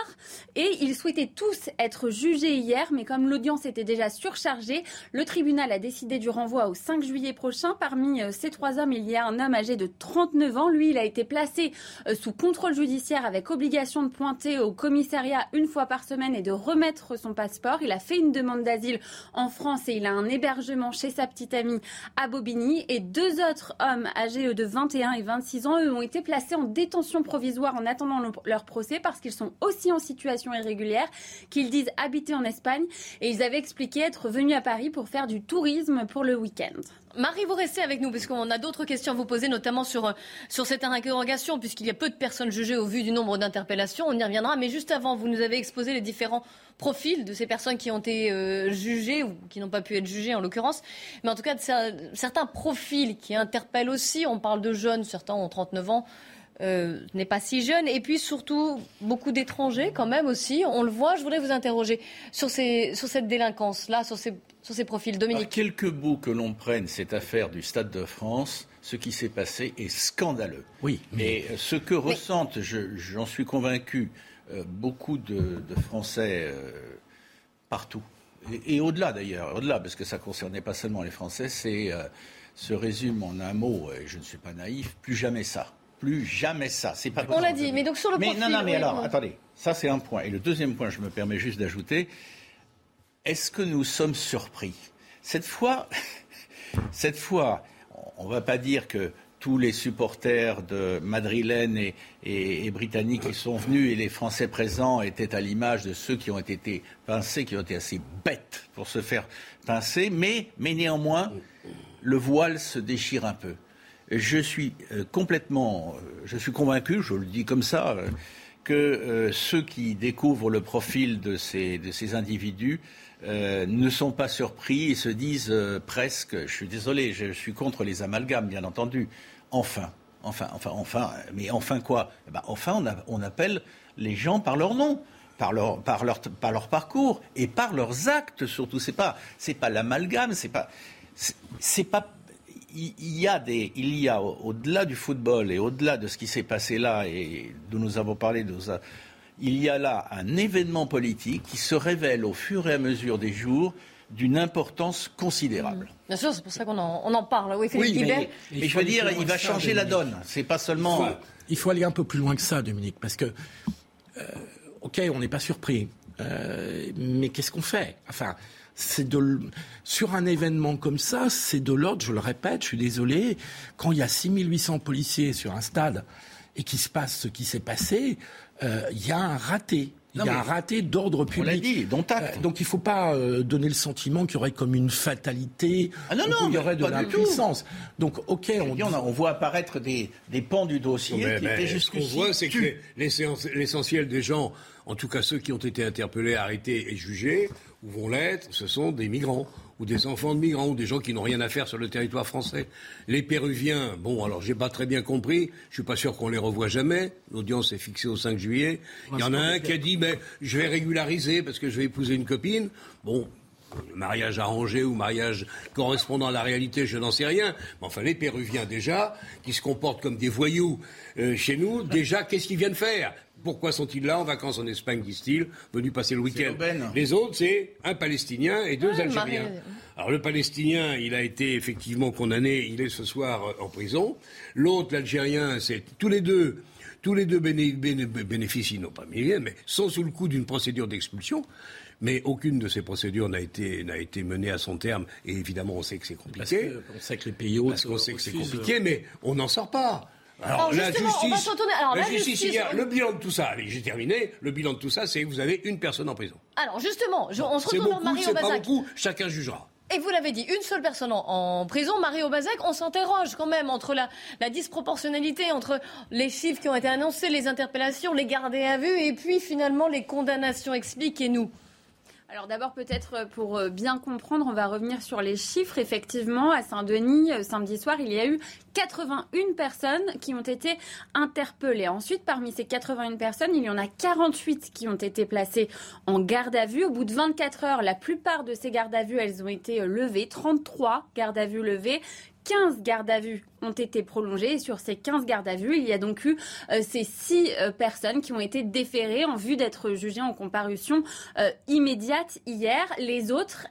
et ils souhaitaient tous être jugés hier, mais comme l'audience était déjà surchargée, le tribunal a décidé du renvoi au 5 juillet prochain. Parmi ces trois hommes, il y a un homme âgé de 39 ans. Lui, il a été placé euh, sous contrôle judiciaire avec obligation de pointer au commissariat une fois par semaine et de remettre son passeport. Il a fait une demande d'asile en France et il a un hébergement chez sa petite amie à Bobigny. Et deux autres hommes âgés de 21 et 26 ans, eux, ont été placés en détention provisoire en attendant leur procès parce qu'ils sont aussi en situation irrégulière, qu'ils disent habiter en Espagne. Et ils avaient expliqué être venus à Paris pour faire du tourisme pour le week-end. Marie, vous restez avec nous puisqu'on a d'autres questions à vous poser, notamment sur, euh, sur cette interrogation, puisqu'il y a peu de personnes jugées au vu du nombre d'interpellations. On y reviendra. Mais juste avant, vous nous avez exposé les différents profils de ces personnes qui ont été euh, jugées ou qui n'ont pas pu être jugées en l'occurrence. Mais en tout cas, certains profils qui interpellent aussi. On parle de jeunes, certains ont 39 ans. Euh, n'est pas si jeune. Et puis surtout, beaucoup d'étrangers quand même aussi. On le voit. Je voudrais vous interroger sur, ces, sur cette délinquance-là, sur ces, sur ces profils. Dominique. quelques bouts que l'on prenne cette affaire du Stade de France, ce qui s'est passé est scandaleux. Oui. Mais ce que ressentent, j'en suis convaincu, euh, beaucoup de, Français euh, partout, et, au-delà d'ailleurs, au-delà, parce que ça ne concernait pas seulement les Français, c'est, se résume en un mot, et je ne suis pas naïf, plus jamais ça plus jamais ça. C'est pas On l'a dit, mais donc sur le mais Non, non, mais alors, attendez, ça c'est un point. Et le deuxième point, je me permets juste d'ajouter, est-ce que nous sommes surpris? Cette fois, (laughs) cette fois, on ne va pas dire que tous les supporters de madrilènes et, britanniques qui sont venus et les Français présents étaient à l'image de ceux qui ont été pincés, qui ont été assez bêtes pour se faire pincer, mais, néanmoins, le voile se déchire un peu. Je suis euh, complètement, euh, je suis convaincu, je le dis comme ça, euh, que ceux qui découvrent le profil de ces individus ne sont pas surpris et se disent presque, je suis désolé, je suis contre les amalgames, bien entendu, enfin, enfin, enfin, enfin, mais enfin quoi? Eh ben, Enfin, on, appelle les gens par leur nom. Par leur, par, leur, par leur parcours et par leurs actes surtout. C'est pas, c'est pas l'amalgame, c'est pas, c'est pas il y a des, il y a au-delà du football et au-delà de ce qui s'est passé là et dont nous avons parlé, il y a là un événement politique qui se révèle au fur et à mesure des jours d'une importance considérable. Mmh. Bien sûr, c'est pour ça qu'on en, parle. Oui, mais, je veux dire, il va changer la donne. C'est pas seulement. Il faut, aller un peu plus loin que ça, Dominique, parce que, euh, ok, on n'est pas surpris, euh, mais qu'est-ce qu'on fait? Enfin, c'est de sur un événement comme ça, c'est de l'ordre, je le répète, je suis désolé, quand il y a 6800 policiers sur un stade et qu'il se passe ce qui s'est passé, euh, il y a un raté. Il y a un raté d'ordre public. On l'a dit, dont euh, donc il ne faut pas euh, donner le sentiment qu'il y aurait comme une fatalité, ah non, non, qu'il y aurait de l'impuissance. Donc ok, on, on, voit apparaître des, des pans du dossier qui étaient Ce qu'on voit, c'est que l'essentiel des gens, en tout cas ceux qui ont été interpellés, arrêtés et jugés, ou vont l'être, ce sont des migrants ou des enfants de migrants, ou des gens qui n'ont rien à faire sur le territoire français. Les Péruviens, bon, alors j'ai pas très bien compris, je suis pas sûr qu'on les revoit jamais. L'audience est fixée au 5 juillet. Il y en a un qui a dit, mais je vais régulariser parce que je vais épouser une copine. Bon, mariage arrangé ou mariage correspondant à la réalité, je n'en sais rien. Mais enfin, les Péruviens déjà, qui se comportent comme des voyous euh, chez nous, déjà, qu'est-ce qu'ils viennent faire? Pourquoi sont-ils là en vacances en Espagne, disent-ils, venus passer le week-end Les autres, c'est un Palestinien et deux Algériens. Alors le Palestinien, il a été effectivement condamné, il est ce soir euh, en prison. L'autre, l'Algérien, c'est tous les deux. Tous les deux bénéficient, non pas milliers, mais sont sous le coup d'une procédure d'expulsion. Mais aucune de ces procédures n'a été, n'a été menée à son terme. Et évidemment, on sait que c'est compliqué. Parce qu'on sait que les pays hauts. Parce qu'on sait que c'est compliqué, mais on n'en sort pas. Alors, la justice, Alors, la, justice, le bilan de tout ça, allez, j'ai terminé, le bilan de tout ça, c'est que vous avez une personne en prison. Alors justement, on se retourne vers Marie pas beaucoup, chacun jugera. Et vous l'avez dit, une seule personne en, prison, Marie Aubazac, on s'interroge quand même entre la, la, disproportionnalité entre les chiffres qui ont été annoncés, les interpellations, les gardés à vue et puis finalement les condamnations. Expliquez-nous. Alors d'abord peut-être euh, pour euh, bien comprendre, on va revenir sur les chiffres. Effectivement, à Saint-Denis, euh, samedi soir, il y a eu 81 personnes qui ont été interpellées. Ensuite, parmi ces 81 personnes, il y en a 48 qui ont été placées en garde à vue. Au bout de 24 heures, la plupart de ces gardes à vue, elles ont été levées. 33 gardes à vue levées. 15 gardes à vue ont été prolongées. Sur ces 15 gardes à vue, il y a donc eu ces 6 personnes qui ont été déférées en vue d'être jugées en comparution immédiate hier. Les autres,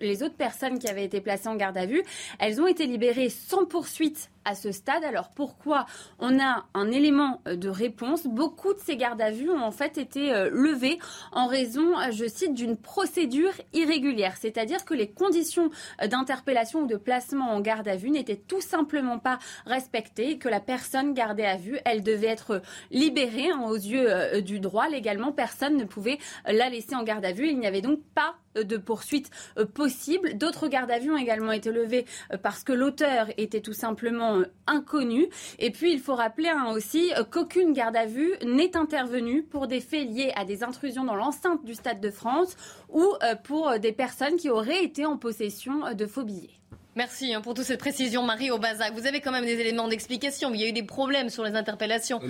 les autres personnes qui avaient été placées en garde à vue, elles ont été libérées sans poursuite à ce stade. Alors pourquoi On a un élément euh, de réponse? Beaucoup de ces gardes à vue ont en fait été euh, levés en raison, euh, je cite, d'une procédure irrégulière. C'est-à-dire que les conditions d'interpellation ou de placement en garde à vue n'étaient tout simplement pas respectées que la personne gardée à vue, elle devait être libérée hein, aux yeux du droit. Légalement, personne ne pouvait la laisser en garde à vue. Il n'y avait donc pas de poursuite possible. D'autres gardes à vue ont également été levés parce que l'auteur était tout simplement euh, inconnu. Et puis, il faut rappeler hein, aussi euh, qu'aucune garde à vue n'est intervenue pour des faits liés à des intrusions dans l'enceinte du Stade de France ou euh, pour des personnes qui auraient été en possession de faux billets. Merci hein, pour toute cette précision, Marie Aubazac. Vous avez quand même des éléments d'explication. Il y a eu des problèmes sur les interpellations,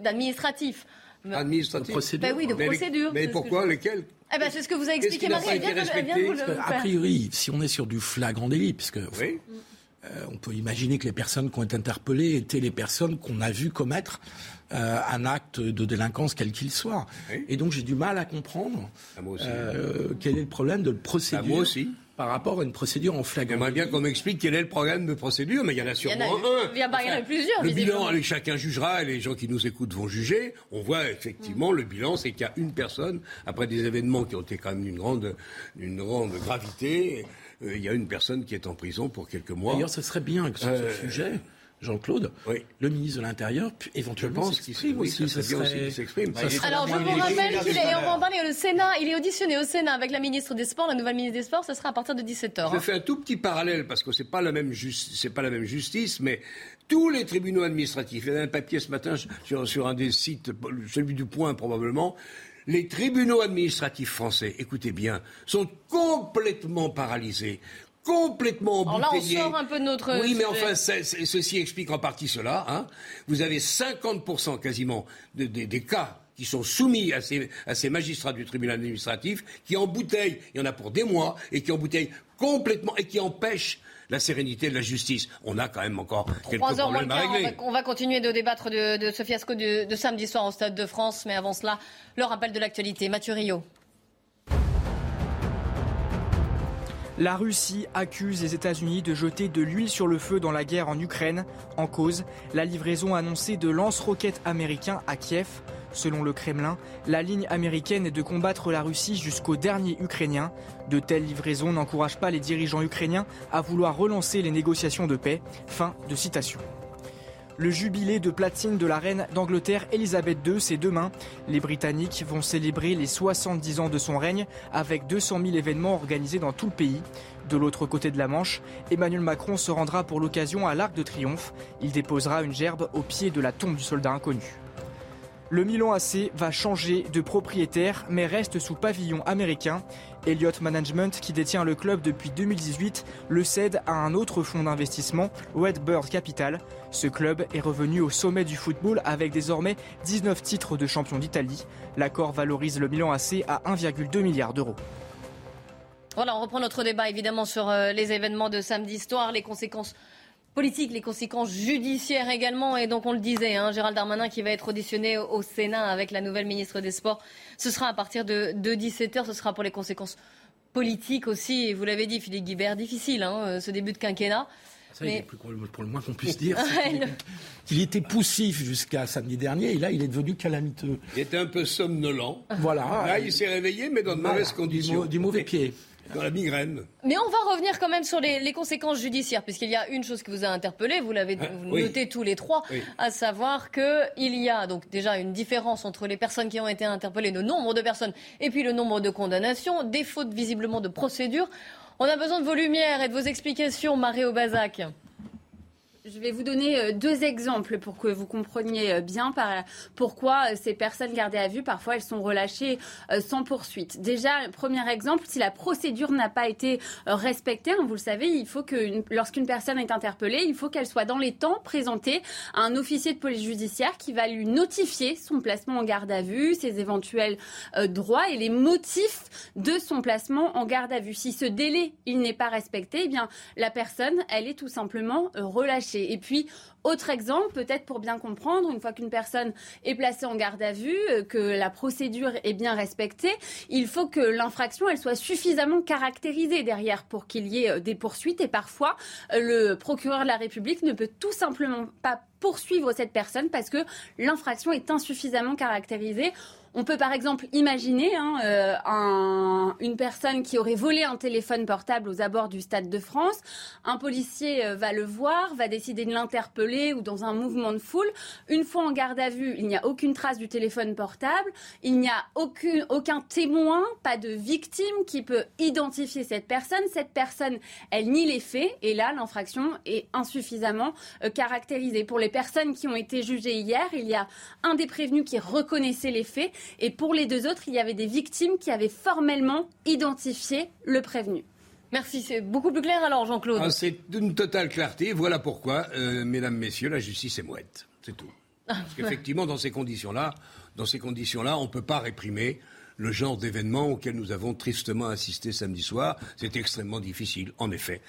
d'administratifs. Administratif. Ben oui, de procédure. Mais pourquoi Lesquels eh ben, c'est ce que vous avez expliqué, Marie. Elle vient, de, vous le A priori, si on est sur du flagrant délit, puisque oui. Euh, on peut imaginer que les personnes qui ont été interpellées étaient les personnes qu'on a vues commettre euh, un acte de délinquance quel qu'il soit. Et donc j'ai du mal à comprendre ah, euh, quel est le problème de ah, procédure. aussi par rapport à une procédure en flagrant. J'aimerais bien qu'on m'explique quel est le problème de procédure, mais il y en a sûrement un. Il y, en a, plusieurs. Le bilan, chacun jugera, et les gens qui nous écoutent vont juger. On voit effectivement le bilan, c'est qu'il y a une personne, après des événements qui ont été quand même d'une grande, d'une grande gravité, euh, il y a une personne qui est en prison pour quelques mois. D'ailleurs, ce serait bien que sur ce euh, sujet, Jean-Claude, le ministre de l'Intérieur, éventuellement s'exprime aussi. s'exprime. Alors, je vous rappelle qu'il est, on va en parler au Sénat, il est auditionné au Sénat avec la ministre des Sports, la nouvelle ministre des Sports, ce sera à partir de 17h. Je fais un tout petit parallèle parce que c'est pas la même c'est pas la même justice, mais tous les tribunaux administratifs, il y a un papier ce matin sur, sur un des sites, celui du Point probablement, les tribunaux administratifs français, écoutez bien, sont complètement paralysés, complètement embouteillés. Alors là, on sort un peu de notre. Oui, mais enfin, ceci explique en partie cela. Hein. Vous avez 50% quasiment des cas qui sont soumis à ces, à ces, magistrats du tribunal administratif, qui embouteillent, il y en a pour des mois, et qui embouteillent complètement, et qui empêchent la sérénité de la justice. On a quand même encore quelques problèmes à régler. On va, continuer de débattre de, ce fiasco de, de, samedi soir au Stade de France, mais avant cela, le rappel de l'actualité. Mathieu Rio. La Russie accuse les États-Unis de jeter de l'huile sur le feu dans la guerre en Ukraine. En cause, la livraison annoncée de lance-roquettes américains à Kiev. Selon le Kremlin, la ligne américaine est de combattre la Russie jusqu'au dernier Ukrainien. De telles livraisons n'encouragent pas les dirigeants ukrainiens à vouloir relancer les négociations de paix. Fin de citation. Le jubilé de platine de la reine d'Angleterre Elisabeth II, c'est demain. Les Britanniques vont célébrer les 70 ans de son règne avec 200 000 événements organisés dans tout le pays. De l'autre côté de la Manche, Emmanuel Macron se rendra pour l'occasion à l'Arc de Triomphe. Il déposera une gerbe au pied de la tombe du soldat inconnu. Le Milan AC va changer de propriétaire mais reste sous pavillon américain. Elliott Management, qui détient le club depuis 2018, le cède à un autre fonds d'investissement, Redbird Capital. Ce club est revenu au sommet du football avec désormais 19 titres de champion d'Italie. L'accord valorise le Milan AC à 1,2 milliard d'euros. Voilà, on reprend notre débat évidemment sur euh, les événements de samedi soir, les conséquences politique, les conséquences judiciaires également. Et donc, on le disait, hein, Gérald Darmanin qui va être auditionné au Sénat avec la nouvelle ministre des Sports. Ce sera à partir de, 17h. Ce sera pour les conséquences politiques aussi. Et vous l'avez dit, Philippe Guibert, difficile hein, euh, ce début de quinquennat. Ça, mais... pour, le, moins qu'on puisse dire, (laughs) qu'il était poussif jusqu'à samedi dernier, et là, il est devenu calamiteux. Il était un peu somnolent. Voilà. Là, il s'est réveillé, mais dans de mauvaises conditions. du mauvais pied dans la migraine. Mais on va revenir quand même sur les, conséquences judiciaires, puisqu'il y a une chose qui vous a interpellé, vous l'avez ah, noté tous les trois, à savoir qu'il y a donc déjà une différence entre les personnes qui ont été interpellées, le nombre de personnes, et puis le nombre de condamnations, des fautes visiblement de procédure. On a besoin de vos lumières et de vos explications, Marie Bazac. Je vais vous donner euh, deux exemples pour que vous compreniez euh, bien pourquoi euh, ces personnes gardées à vue, parfois elles sont relâchées sans poursuite. Déjà, premier exemple, si la procédure n'a pas été respectée, hein, vous le savez, il faut que lorsqu'une personne est interpellée, il faut qu'elle soit dans les temps présentée à un officier de police judiciaire qui va lui notifier son placement en garde à vue, ses éventuels droits et les motifs de son placement en garde à vue. Si ce délai il n'est pas respecté, eh bien la personne, elle est tout simplement relâchée Et puis, autre exemple, peut-être pour bien comprendre, une fois qu'une personne est placée en garde à vue, euh, que la procédure est bien respectée, il faut que l'infraction soit suffisamment caractérisée derrière pour qu'il y ait euh, des poursuites. Et parfois, euh, le procureur de la République ne peut tout simplement pas poursuivre cette personne parce que l'infraction est insuffisamment caractérisée. On peut par exemple imaginer hein, euh, un, une personne qui aurait volé un téléphone portable aux abords du Stade de France. Un policier euh, va le voir, va décider de l'interpeller ou dans un mouvement de foule. Une fois en garde à vue, il n'y a aucune trace du téléphone portable. Il n'y a aucun, aucun témoin, pas de victime qui peut identifier cette personne. Cette personne, elle nie les faits et là, l'infraction est insuffisamment euh, caractérisée. Pour les personnes qui ont été jugées hier, il y a un des prévenus qui reconnaissait les faits et pour les deux autres, il y avait des victimes qui avaient formellement identifié le prévenu. Merci, c'est beaucoup plus clair alors, Jean-Claude. Ah, c'est d'une totale clarté. Voilà pourquoi, euh, mesdames, messieurs, la justice est mouette. C'est tout. Ah, Parce qu'effectivement, dans ces conditions-là, dans ces conditions-là, on ne peut pas réprimer le genre d'événement auquel nous avons tristement assisté samedi soir. C'est extrêmement difficile, en effet.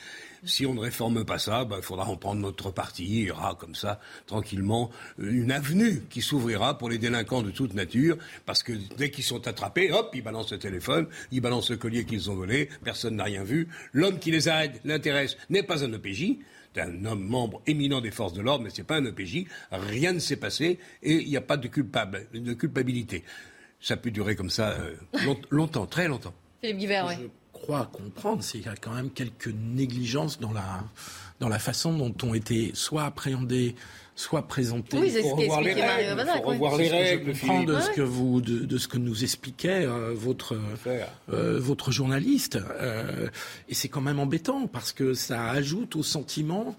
Si on ne réforme pas ça, bah, il faudra en prendre notre parti. Il y aura comme ça, tranquillement, une avenue qui s'ouvrira pour les délinquants de toute nature, parce que dès qu'ils sont attrapés, hop, ils balancent le téléphone, ils balancent le collier qu'ils ont volé, personne n'a rien vu. L'homme qui les arrête, l'intéresse, n'est pas un OPJ. C'est un homme membre éminent des forces de l'ordre, mais c'est pas un OPJ. Rien ne s'est passé et il n'y a pas de culpabilité. Ça peut durer comme ça euh, long- longtemps, très longtemps. Philippe Guibert, oui. Je crois comprendre, c'est qu'il y a quand même quelques négligences dans la, dans la façon dont ont été soit appréhendés, soit présentés. Oui, c'est ce Faut revoir les règles, Bazac, faut oui. revoir les je règles, comprends comprends de ce que vous, de, de ce que nous expliquait euh, votre euh, votre journaliste. Euh, et c'est quand même embêtant parce que ça ajoute au sentiment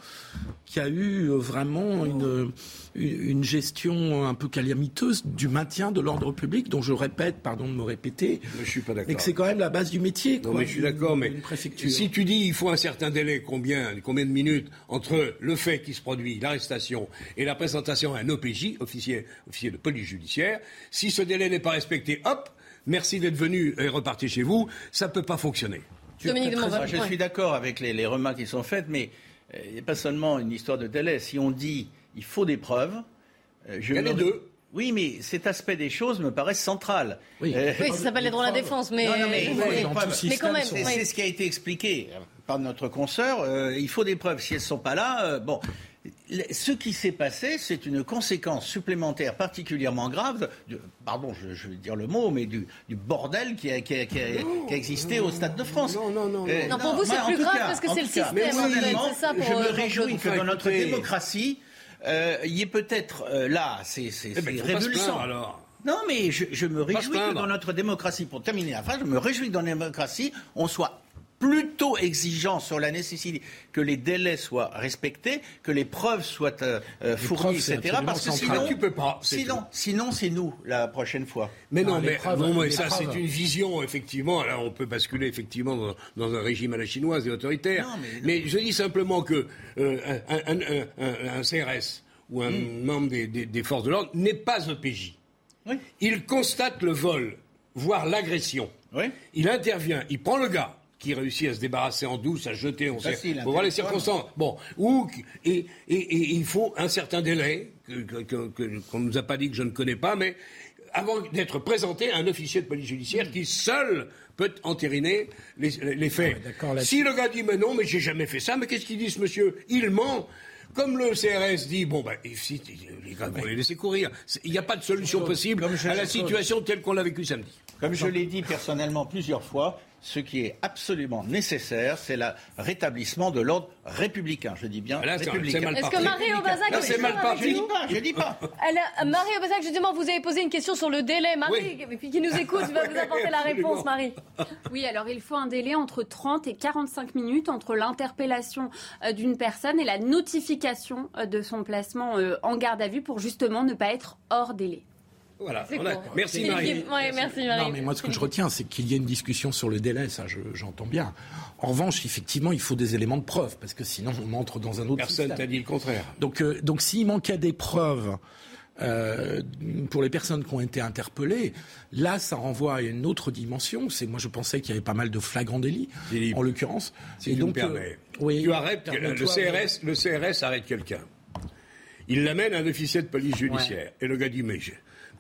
qu'il y a eu euh, vraiment une une une gestion un peu calamiteuse du maintien de l'ordre public, dont je répète, pardon de me répéter, Mais je suis pas d'accord. mais que c'est quand même la base du métier. Non, quoi, mais je suis d'accord, mais préfecture. si tu dis il faut un certain délai, combien, combien de minutes entre le fait qui se produit, l'arrestation et la présentation à un OPJ, officier, officier de police judiciaire, si ce délai n'est pas respecté, hop, merci d'être venu et repartez chez vous, ça peut pas fonctionner. Dominique de je suis d'accord avec les, les remarques qui sont faites, mais euh, il n'y a pas seulement une histoire de délai. Si on dit il faut des preuves, euh, je Il y a me- les deux. Oui, mais cet aspect des choses me paraît central. Oui. Euh, Oui, ça s'appelle les droits à la défense, mais. non, non, mais il faut mais- mais quand même, C'est oui. c'est ce qui a été expliqué par notre consoeur. euh, il faut des preuves. Si elles ne sont pas là, euh, bon. Ce qui s'est passé, c'est une conséquence supplémentaire particulièrement grave, de- pardon, je, je vais dire le mot, mais du, du bordel qui a, qui a- qui a- qui a existé au Stade de France. Non, non, non, Euh, Non, pour vous, c'est plus grave cas, parce que c'est le système, en fait, personnellement, c'est ça pour, je euh, me réjouis que dans notre démocratie, euh, il y ait peut-être euh, là, c'est Eh ben, révulsant. alors. Non, mais je, je me réjouis que dans notre démocratie, pour terminer la phrase, je me réjouis que dans la démocratie, on soit plutôt exigeant sur la nécessité que les délais soient respectés, que les preuves soient euh, euh, fournies, preuves, etc. Parce que sinon, Tu peux pas, c'est sinon, sinon c'est nous la prochaine fois. Mais non, mais preuves, bon, mais les ça, c'est une vision, effectivement. Là, on peut basculer, effectivement, dans, dans un régime à la chinoise et autoritaire. Non, mais- mais, je dis simplement que euh, un, un- un- un- un CRS ou un membre des, des- des forces de l'ordre n'est pas OPJ. Oui. Il constate le vol, voire l'agression. Oui. Il intervient, il prend le gars qui réussit à se débarrasser en douce, à jeter, on sait, Facile, faut voir les circonstances. Bon, ou et, et- et il faut un certain délai que- que- que- que- qu'on ne nous a pas dit que je ne connais pas, mais avant d'être présenté à un officier de police judiciaire qui seul peut entériner les, les faits. Là- si le gars dit mais non, mais j'ai jamais fait ça, mais qu'est-ce qu'il dit ce monsieur? Il ment. Comme le CRS dit, bon, ben, si, les gars vont les laisser courir. Il n'y a pas de solution possible à la situation telle qu'on l'a vécue samedi. Comme je l'ai dit personnellement plusieurs fois, ce qui est absolument nécessaire, c'est le rétablissement de l'ordre républicain. Je dis bien Là, c'est- républicain. Est-ce que. Marie Aubazac est c'est mal toujours parti. avec Je dis pas, je dis pas. Elle Marie Aubazac, justement, vous avez posé une question sur le délai. Marie, Oui. qui qui nous écoute, va vous apporter la réponse, Marie. Oui, alors il faut un délai entre 30 et 45 minutes entre l'interpellation euh, d'une personne et la notification euh, de son placement euh, en garde à vue pour justement ne pas être hors délai. Voilà. On a-. Merci Marie. Ouais, merci Marie. Non, mais moi, ce que je retiens, c'est qu'il y a une discussion sur le délai, ça, je- j'entends bien. En revanche, effectivement, il faut des éléments de preuve, parce que sinon, on entre dans un autre Personne t'a dit le contraire. Donc, euh, donc s'il manquait des preuves euh, pour les personnes qui ont été interpellées, là, ça renvoie à une autre dimension. C'est moi, je pensais qu'il y avait pas mal de flagrants délits, en l'occurrence. Si Et donc, euh, oui, tu arrêtes, le, CRS, le CRS arrête quelqu'un. Il l'amène à un officier de police judiciaire. Et le gars dit, mais,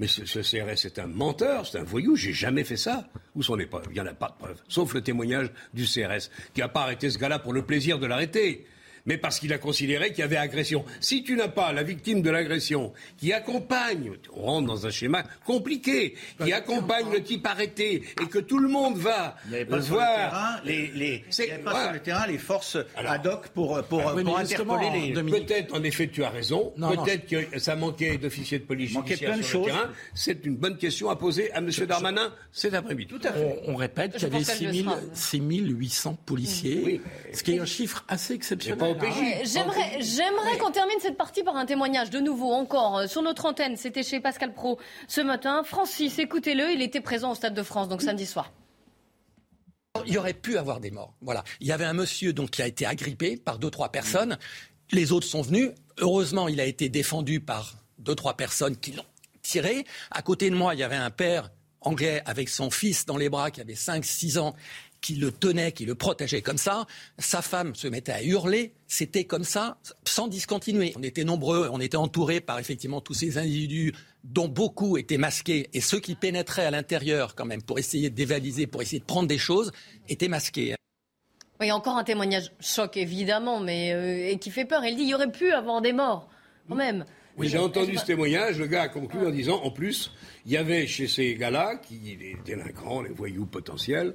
mais ce, CRS est un menteur, c'est un voyou, j'ai jamais fait ça. Où sont les preuves Il n'y en a pas de preuves. Sauf le témoignage du CRS, qui n'a pas arrêté ce gars-là pour le plaisir de l'arrêter mais parce qu'il a considéré qu'il y avait agression. Si tu n'as pas la victime de l'agression qui accompagne, on rentre dans un schéma compliqué, qui accompagne le type arrêté et que tout le monde va pas voir. Sur le terrain, les, les, il n'y avait pas sur le terrain les forces ad hoc pour, pour, ah pour interpeller les. Peut-être, en effet, tu as raison. Peut-être que ça manquait d'officiers de police judiciaire sur le terrain. C'est une bonne question à poser à M. Darmanin cet après-midi. Tout à fait. On, répète qu'il y avait 6800 policiers, ce qui est un chiffre assez exceptionnel. J'aimerais, j'aimerais qu'on termine cette partie par un témoignage de nouveau encore euh, sur notre antenne. C'était chez Pascal Pro ce matin. Francis, écoutez-le. Il était présent au Stade de France, donc samedi soir. Il y aurait pu avoir des morts. Voilà. Il y avait un monsieur donc qui a été agrippé par deux trois personnes. Les autres sont venus. Heureusement, il a été défendu par deux trois personnes qui l'ont tiré. À côté de moi, il y avait un père anglais avec son fils dans les bras qui avait 5-6 ans qui le tenait, qui le protégeait comme ça. Sa femme se mettait à hurler. C'était comme ça, sans discontinuer. On était nombreux, on était entourés par effectivement tous ces individus dont beaucoup étaient masqués. Et ceux qui pénétraient à l'intérieur, quand même, pour essayer de dévaliser, pour essayer de prendre des choses, étaient masqués. Oui, encore un témoignage choc, évidemment, mais euh, et qui fait peur. Il dit il y aurait pu avoir des morts, quand même. Oui, j'ai entendu ce témoignage. Le gars a conclu en disant, en plus, il y avait chez ces gars-là, qui les délinquants, les voyous potentiels,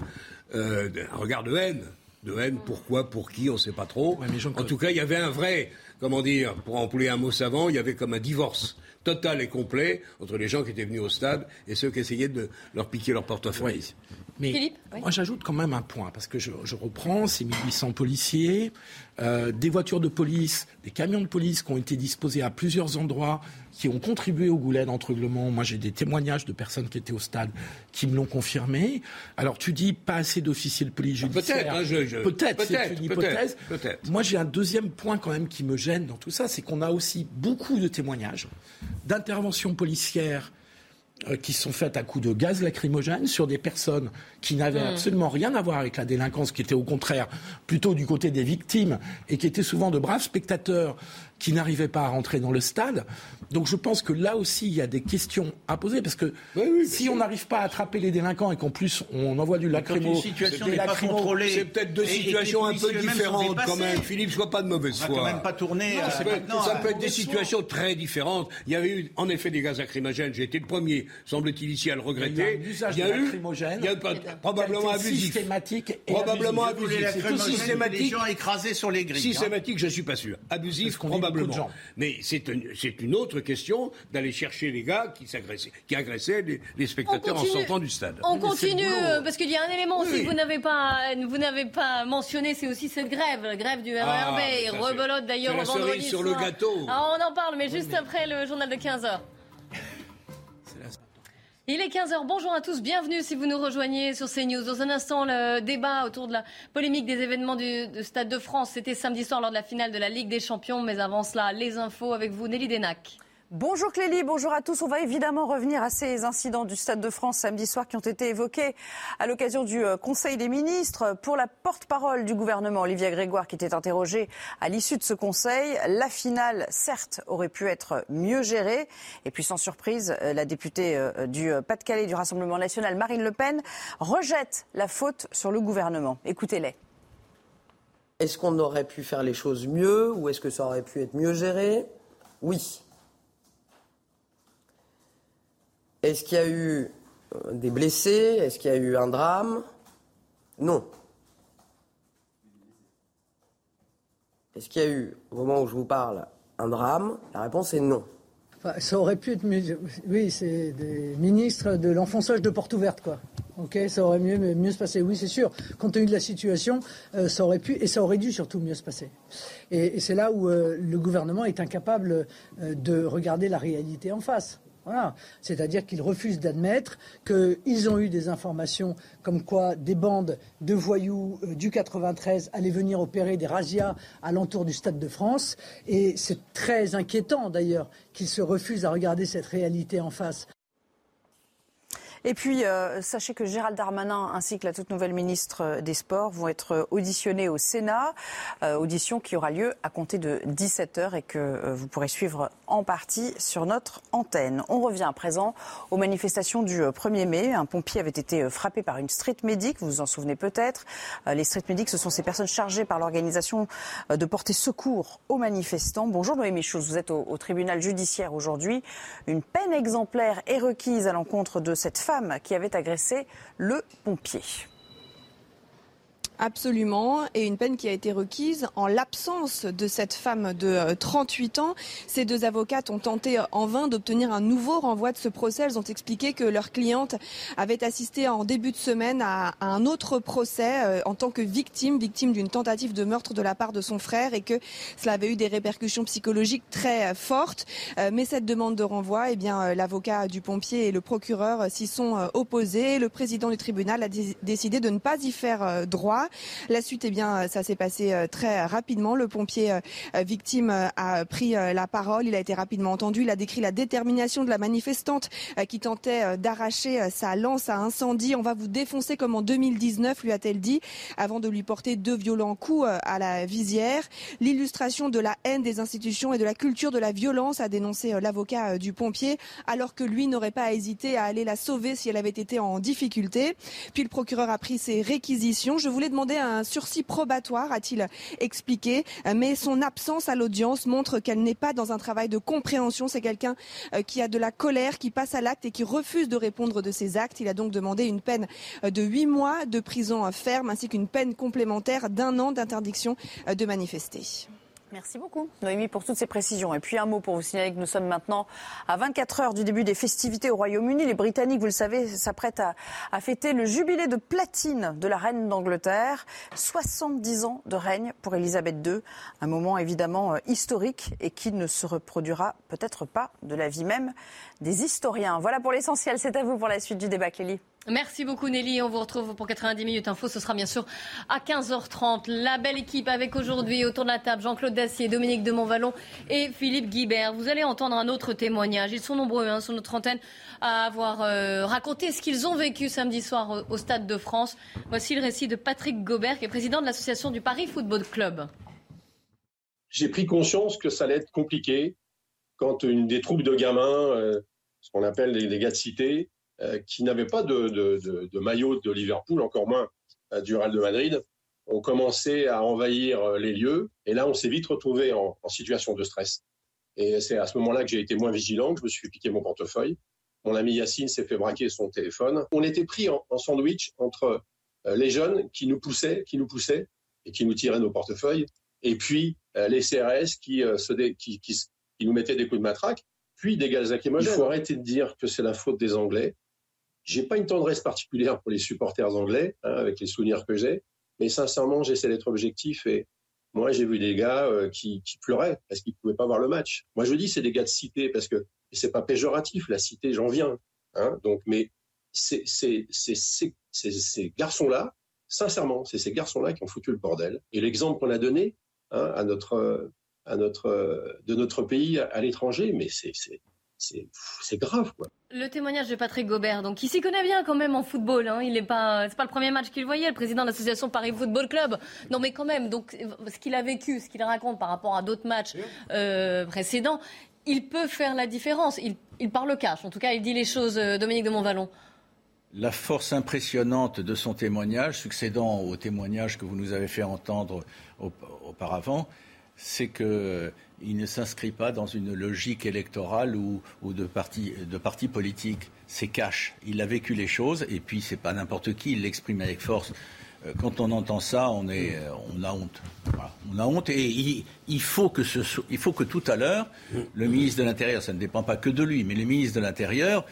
euh, un regard de haine. De haine, pourquoi, pour qui, on ne sait pas trop. en tout cas, il y avait un vrai, comment dire, pour employer un mot savant, il y avait comme un divorce total et complet entre les gens qui étaient venus au stade et ceux qui essayaient de leur piquer leur portefeuille. Mais moi, j'ajoute quand même un point, parce que je, reprends, ces 1800 policiers, euh, des voitures de police, des camions de police qui ont été disposés à plusieurs endroits, qui ont contribué au goulet d'entreuglement. Moi, j'ai des témoignages de personnes qui étaient au stade qui me l'ont confirmé. Alors, tu dis pas assez d'officiers de police judiciaire. Peut-être, peut-être, c'est une hypothèse. Moi, j'ai un deuxième point quand même qui me gêne dans tout ça, c'est qu'on a aussi beaucoup de témoignages d'interventions policières qui sont faites à coups de gaz lacrymogène sur des personnes qui n'avaient hmm. absolument rien à voir avec la délinquance, qui étaient au contraire plutôt du côté des victimes et qui étaient souvent de braves spectateurs qui n'arrivaient pas à rentrer dans le stade. Donc je pense que là aussi, il y a des questions à poser, parce que si on n'arrive pas à attraper les délinquants et qu'en plus on envoie du lacrymo... C'est peut-être deux situations un peu différentes quand même. Philippe, sois pas de mauvaise foi. On va quand même pas tourner... ça, peut, être des situations très différentes. Il y avait eu en effet des gaz lacrymogènes. J'ai été le premier, semble-t-il, ici à le regretter. Il y a eu il y a eu probablement abusif. Systématique probablement abusif. Systématique. Les gens écrasés sur les grilles. Systématique, je suis pas sûr. Abusif, probablement. Mais c'est une autre question d'aller chercher les gars qui, qui agressaient les, spectateurs en sortant du stade. On continue, euh, parce qu'il y a un élément aussi que vous n'avez pas, vous n'avez pas mentionné, c'est aussi cette grève, la grève du RERB. Ah, rebelote d'ailleurs vendredi sur le gâteau. Ah, on en parle, mais juste après le journal de 15h. Il est 15h. Bonjour à tous. Bienvenue si vous nous rejoignez sur CNews. Dans un instant, le débat autour de la polémique des événements du Stade de France. C'était samedi soir lors de la finale de la Ligue des Champions. Mais avant cela, les infos avec vous, Nelly Denac. Bonjour Clélie, bonjour à tous. On va évidemment revenir à ces incidents du Stade de France samedi soir qui ont été évoqués à l'occasion du euh, Conseil des ministres. Pour la porte-parole du gouvernement, Olivia Grégoire, qui était interrogée à l'issue de ce Conseil, la finale, certes, aurait pu être mieux gérée. Et puis, sans surprise, euh, la députée euh, du Pas-de-Calais du Rassemblement national, Marine Le Pen, rejette la faute sur le gouvernement. Écoutez-les. Est-ce qu'on aurait pu faire les choses mieux ou est-ce que ça aurait pu être mieux géré? Oui. Est-ce qu'il y a eu euh, des blessés? Est-ce qu'il y a eu un drame? Non. Est-ce qu'il y a eu, au moment où je vous parle, un drame? La réponse est non. ça aurait pu être mieux. Oui, c'est des ministres de l'enfonçage de porte ouverte, quoi. Ok, ça aurait mieux, mieux se passer. Oui, c'est sûr. Compte tenu de la situation, euh, ça aurait pu et ça aurait dû surtout mieux se passer. Et, c'est là où euh, le gouvernement est incapable de regarder la réalité en face. Voilà. C'est-à-dire qu'ils refusent d'admettre qu'ils ont eu des informations comme quoi des bandes de voyous euh, du 93 allaient venir opérer des razzias alentour du Stade de France. Et c'est très inquiétant d'ailleurs qu'ils se refusent à regarder cette réalité en face. Et puis, euh, sachez que Gérald Darmanin ainsi que la toute nouvelle ministre des Sports vont être auditionnés au Sénat, euh, audition qui aura lieu à compter de 17h et que euh, vous pourrez suivre en partie sur notre antenne. On revient à présent aux manifestations du 1er mai. Un pompier avait été frappé par une street medic, vous vous en souvenez peut-être. les street medics, ce sont ces personnes chargées par l'organisation de porter secours aux manifestants. Bonjour Noémie Chose, vous êtes au, au tribunal judiciaire aujourd'hui. Une peine exemplaire est requise à l'encontre de cette femme qui avait agressé le pompier. Absolument, et une peine qui a été requise en l'absence de cette femme de 38 euh, ans. Ces deux avocates ont tenté en vain d'obtenir un nouveau renvoi de ce procès. Elles ont expliqué que leur cliente avait assisté en début de semaine à, un autre procès euh, en tant que victime, victime d'une tentative de meurtre de la part de son frère et que cela avait eu des répercussions psychologiques très euh, fortes. mais cette demande de renvoi, eh bien, l'avocat du pompier et le procureur s'y sont opposés. Le président du tribunal a décidé de ne pas y faire droit. La suite, eh bien, ça s'est passé euh, très rapidement. Le pompier euh, euh, victime a pris la parole. Il a été rapidement entendu. Il a décrit la détermination de la manifestante qui tentait d'arracher sa lance à incendie. On va vous défoncer comme en 2019, lui a-t-elle dit, avant de lui porter deux violents coups à la visière. L'illustration de la haine des institutions et de la culture de la violence, a dénoncé l'avocat du pompier, alors que lui n'aurait pas hésité à aller la sauver si elle avait été en difficulté. Puis le procureur a pris ses réquisitions. Je voulais demander un sursis probatoire, a-t-il expliqué, mais son absence à l'audience montre qu'elle n'est pas dans un travail de compréhension. C'est quelqu'un euh, qui a de la colère, qui passe à l'acte et qui refuse de répondre de ses actes. Il a donc demandé une peine euh, de huit mois de prison ferme ainsi qu'une peine complémentaire d'un an d'interdiction euh, de manifester. Merci beaucoup, Noémie, pour toutes ces précisions. Et puis un mot pour vous signaler que nous sommes maintenant à 24 heures du début des festivités au Royaume-Uni. Les Britanniques, vous le savez, s'apprêtent à, fêter le jubilé de platine de la reine d'Angleterre. 70 ans de règne pour Elisabeth II. Un moment évidemment euh, historique et qui ne se reproduira peut-être pas de la vie même des historiens. Voilà pour l'essentiel. C'est à vous pour la suite du débat, Clélie. Merci beaucoup Nelly. On vous retrouve pour 90 minutes info. Ce sera bien sûr à 15h30. La belle équipe avec aujourd'hui autour de la table Jean-Claude Dacier, Dominique de Montvalon et Philippe Guibert. Vous allez entendre un autre témoignage. Ils sont nombreux hein, sur notre antenne à avoir euh, raconté ce qu'ils ont vécu samedi soir au, Stade de France. Voici le récit de Patrick Gobert, qui est président de l'association du Paris Football Club. J'ai pris conscience que ça allait être compliqué quand une des troupes de gamins, euh, ce qu'on appelle des gars de cité, qui n'avaient pas de, maillot de Liverpool, encore moins euh, du Real de Madrid, ont commencé à envahir euh, les lieux. Et là, on s'est vite retrouvé en, situation de stress. Et c'est à ce moment-là que j'ai été moins vigilant, que je me suis piqué mon portefeuille. Mon ami Yacine s'est fait braquer son téléphone. On était pris en, sandwich entre les jeunes qui nous poussaient, qui nous poussaient et qui nous tiraient nos portefeuilles, et puis les CRS qui, qui, qui, nous mettaient des coups de matraque, puis des gaz lacrymogènes. Il faut arrêter de dire que c'est la faute des Anglais. J'ai pas une tendresse particulière pour les supporters anglais, hein, avec les souvenirs que j'ai, mais sincèrement, j'essaie d'être objectif et moi, j'ai vu des gars euh, qui, pleuraient parce qu'ils pouvaient pas voir le match. Moi, je dis c'est des gars de cité parce que c'est pas péjoratif, la cité, j'en viens. Hein, donc, mais c'est ces garçons-là, sincèrement, c'est ces garçons-là qui ont foutu le bordel. Et l'exemple qu'on a donné hein, à notre, à notre, de notre pays à l'étranger, mais c'est c'est grave, quoi. Le témoignage de Patrick Gobert, donc, il s'y connaît bien quand même en football. Hein. Il n'est pas, c'est pas le premier match qu'il voyait, le président de l'association Paris Football Club. Non, mais quand même, donc, ce qu'il a vécu, ce qu'il raconte par rapport à d'autres matchs euh, précédents, il peut faire la différence. Il, il parle cash. En tout cas, il dit les choses. Euh, Dominique de Montvalon. La force impressionnante de son témoignage, succédant au témoignage que vous nous avez fait entendre auparavant, c'est que il ne s'inscrit pas dans une logique électorale ou, de parti, de politique. C'est cash. Il a vécu les choses et puis c'est pas n'importe qui. Il l'exprime avec force. Euh, quand on entend ça, on, est, euh, on a honte. On a honte et il, faut que tout à l'heure, le ministre de l'Intérieur, ça ne dépend pas que de lui, mais le ministre de l'Intérieur,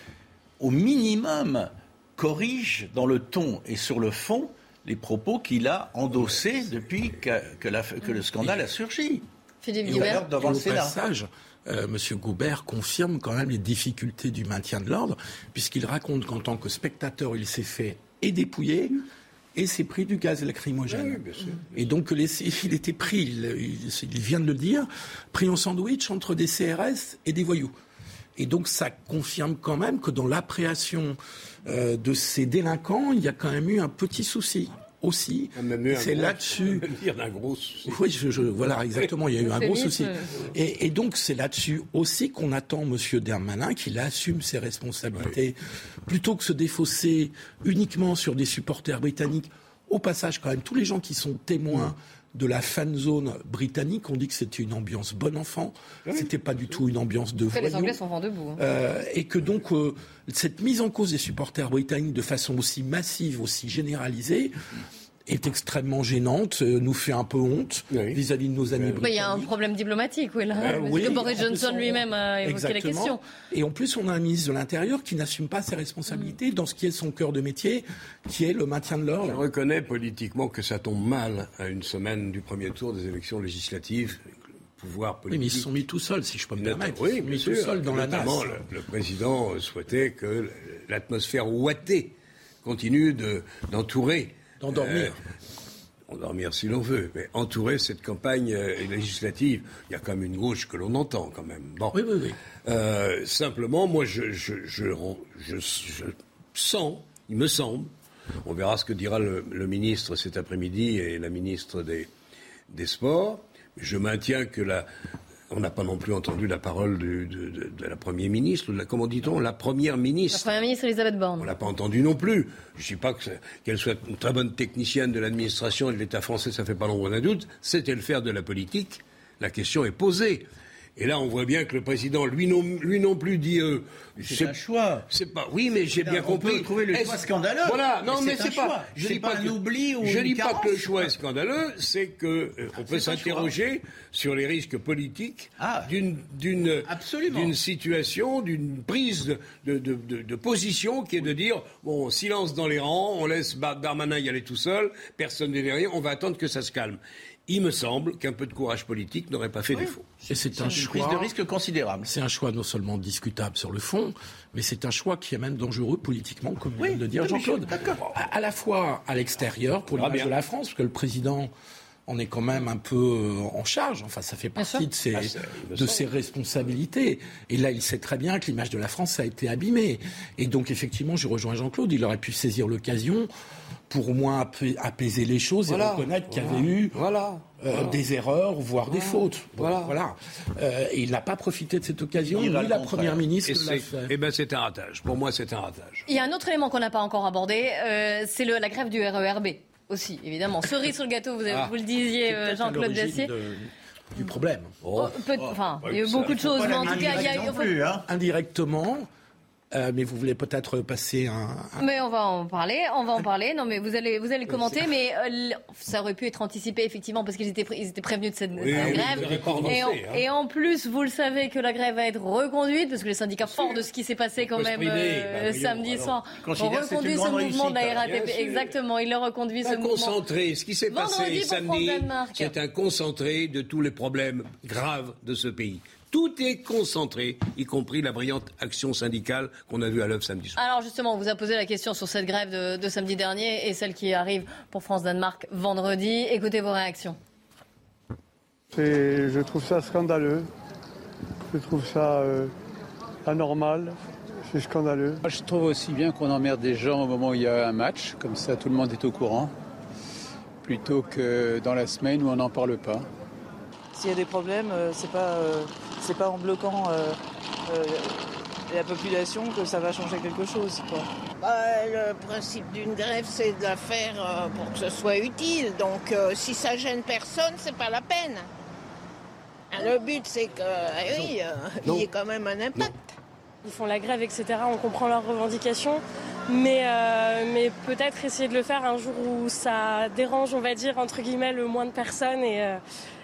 au minimum, corrige dans le ton et sur le fond les propos qu'il a endossés depuis que le scandale a surgi. Philippe Guibert. Devant le Passage, euh, M. Goubert confirme quand même les difficultés du maintien de l'ordre, puisqu'il raconte qu'en tant que spectateur, il s'est fait et dépouiller et s'est pris du gaz lacrymogène. Et donc il était pris, il, vient de le dire, pris en sandwich entre des CRS et des voyous. Et donc ça confirme quand même que dans l'appréhension euh, de ces délinquants, il y a quand même eu un petit souci aussi. C'est là-dessus. (laughs) un gros souci. Oui, je, voilà, (laughs) exactement. Il y a eu un gros souci. Et, donc, c'est là-dessus aussi qu'on attend M. Dermanin qu'il assume ses responsabilités, plutôt que se défausser uniquement sur des supporters britanniques. Au passage, quand même, tous les gens qui sont témoins de la fan zone britannique. On dit que c'était une ambiance bon enfant. C'était pas du tout une ambiance de voyous. Les Anglais sont vent debout. Hein. Euh, et que donc euh, cette mise en cause des supporters britanniques de façon aussi massive, aussi généralisée, est extrêmement gênante, euh, nous fait un peu honte vis-à-vis de nos amis britanniques. Il y a un problème diplomatique, oui, là. que Boris Johnson lui-même a évoqué la question. Et en plus, on a un ministre de l'Intérieur qui n'assume pas ses responsabilités dans ce qui est son cœur de métier, qui est le maintien de l'ordre. Je reconnais politiquement que ça tombe mal à une semaine du premier tour des élections législatives. Pouvoir politique. Oui, mais ils se sont mis tout seuls, si je peux me permettre. Oui, mis tout seuls dans la nasse. Le, le président souhaitait que l'atmosphère ouatée continue d'entourer D'endormir. Euh, endormir si l'on veut, mais entourer cette campagne euh, législative. Il y a quand même une gauche que l'on entend quand même. Bon. Oui, oui, oui. Euh, simplement, moi, je, je, je, je, sens, il me semble, on verra ce que dira le, le ministre cet après-midi et la ministre des, des Sports. Je maintiens que la, on n'a pas non plus entendu la parole de, la Première ministre, la, comment dit-on, la Première ministre. La Première ministre Elisabeth Borne. On l'a pas entendu non plus. Je ne dis pas qu'elle soit une très bonne technicienne de l'administration et de l'État français, ça fait pas l'ombre d'un doute. C'était le faire de la politique. La question est posée. Et là, on voit bien que le président, lui non, lui non plus, dit. Euh, c'est un choix. C'est pas. Oui, mais j'ai bien compris. On peut trouver le choix scandaleux. Voilà. Non, mais, c'est pas. Je dis pas, un oubli ou Je dis pas que le choix est scandaleux. C'est que euh, on peut s'interroger sur les risques politiques ah. d'une d'une d'une situation, d'une prise de, de, de, de, position qui est de dire bon, silence dans les rangs, on laisse Darmanin y aller tout seul, personne n'est derrière, on va attendre que ça se calme il me semble qu'un peu de courage politique n'aurait pas fait défaut. Et c'est un choix, prise de risque considérable. C'est un choix non seulement discutable sur le fond, mais c'est un choix qui est même dangereux politiquement, comme vient de dire Jean-Claude. À, la fois à l'extérieur, pour l'image de la France, parce que le président on est quand même un peu euh, en charge. Enfin, ça fait partie de ses, ah, de ses responsabilités. Et là, il sait très bien que l'image de la France a été abîmée. Et donc, effectivement, je rejoins Jean-Claude. Il aurait pu saisir l'occasion pour au moins apaiser les choses et reconnaître qu'il y avait eu euh, des erreurs, voire des fautes. voilà. Euh, et il n'a pas profité de cette occasion, ni la Première ministre l'a fait. Eh bien, c'est un ratage. Pour moi, c'est un ratage. Il y a un autre élément qu'on n'a pas encore abordé, euh, c'est la grève du RERB. Aussi, évidemment. Cerise sur le gâteau, vous, ah. le disiez, Jean-Claude Dacier. Du problème. Oh. enfin, il y a eu beaucoup de choses, mais en tout cas, il y a. Plus, hein. Indirectement, euh, mais vous voulez peut-être passer un, Mais on va en parler, on va en parler. Non, mais vous allez, vous allez commenter, mais euh, ça aurait pu être anticipé effectivement parce qu'ils étaient, ils étaient prévenus de cette, grève. et, en, hein. et, en, plus, vous le savez que la grève va être reconduite parce que les syndicats forts de ce qui s'est passé quand même euh, bah, samedi soir ont reconduit ce mouvement de la RATP. Exactement, ils le reconduit ce mouvement. Concentré, ce qui s'est passé samedi, c'est un concentré de tous les problèmes graves de ce pays. Tout est concentré, y compris la brillante action syndicale qu'on a vue à l'œuvre samedi soir. Alors justement, on vous a posé la question sur cette grève de, samedi dernier et celle qui arrive pour France-Danemark vendredi. Écoutez vos réactions. Je trouve ça scandaleux. Je trouve ça euh, anormal. C'est scandaleux. Je trouve aussi bien qu'on emmerde des gens au moment où il y a un match, comme ça tout le monde est au courant, plutôt que dans la semaine où on n'en parle pas. S'il y a des problèmes, euh, c'est pas euh, c'est pas en bloquant euh, euh, la population que ça va changer quelque chose. Bah, le principe d'une grève, c'est de la faire euh, pour que ce soit utile. Donc si ça gêne personne, c'est pas la peine. Hein, le but, c'est qu'il eh y ait quand même un impact. Ils font la grève, etc. On comprend leurs revendications. Mais, mais peut-être essayer de le faire un jour où ça dérange, on va dire, entre guillemets, le moins de personnes et,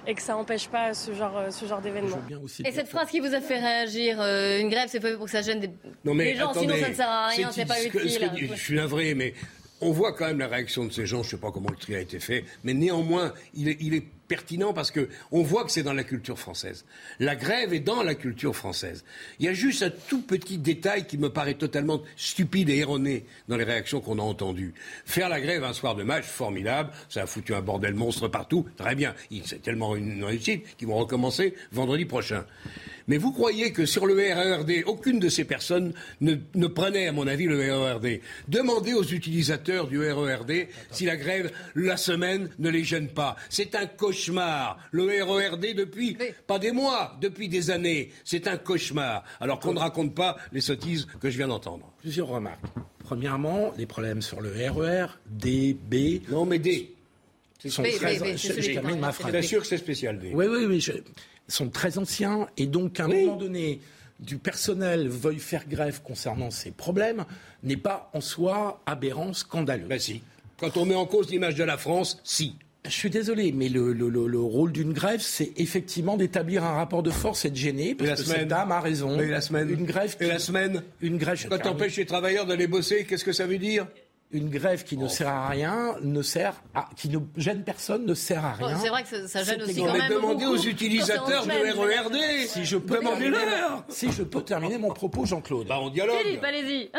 et que ça n'empêche pas ce genre, euh, ce genre d'événement. Et cette phrase qui vous a fait réagir, euh, une grève, c'est pas pour que ça gêne des, les gens, sinon ça ne sert à rien, c'est pas utile. je suis navré, mais on voit quand même la réaction de ces gens. Je ne sais pas comment le tri a été fait, mais néanmoins, il est, il est pertinent parce que on voit que c'est dans la culture française. La grève est dans la culture française. Il y a juste un tout petit détail qui me paraît totalement stupide et erroné dans les réactions qu'on a entendues. Faire la grève un soir de match, formidable, ça a foutu un bordel monstre partout, très bien. C'est tellement une réussite qu'ils vont recommencer vendredi prochain. Mais vous croyez que sur le RERD, aucune de ces personnes ne, ne prenait, à mon avis, le RERD Demandez aux utilisateurs du RERD si la grève, la semaine, ne les gêne pas. C'est un cauchemar. Le RERD depuis, pas des mois, depuis des années. C'est un cauchemar. Alors qu'on ne raconte pas les sottises que je viens d'entendre. Plusieurs remarques. Premièrement, les problèmes sur le RER, D, B. Non, mais D. Sont B, très... B, B, c'est je, termine ma phrase. bien sûr que c'est spécial, D? Oui, oui, oui. je- sont très anciens et donc qu'à un moment donné, du personnel veuille faire grève concernant ces problèmes n'est pas en soi aberrant, scandaleux. Ben si. Quand on met en cause l'image de la France, si. Je suis désolé, mais le, le- le- le rôle d'une grève, c'est effectivement d'établir un rapport de force et de gêner, parce la que semaine cette dame a raison. Et la semaine Une grève Et la semaine Une grève. Quand t'empêches les travailleurs d'aller bosser, qu'est-ce que ça veut dire? Une grève qui ne sert à rien, ne sert à, qui ne gêne personne, ne sert à Bon, rien. c'est vrai que ça, ça gêne aussi quand même demandez aux utilisateurs semaine. RERD. Si je peux Si je peux terminer mon propos, Jean-Claude. Bah, on dialogue. Philippe, allez-y.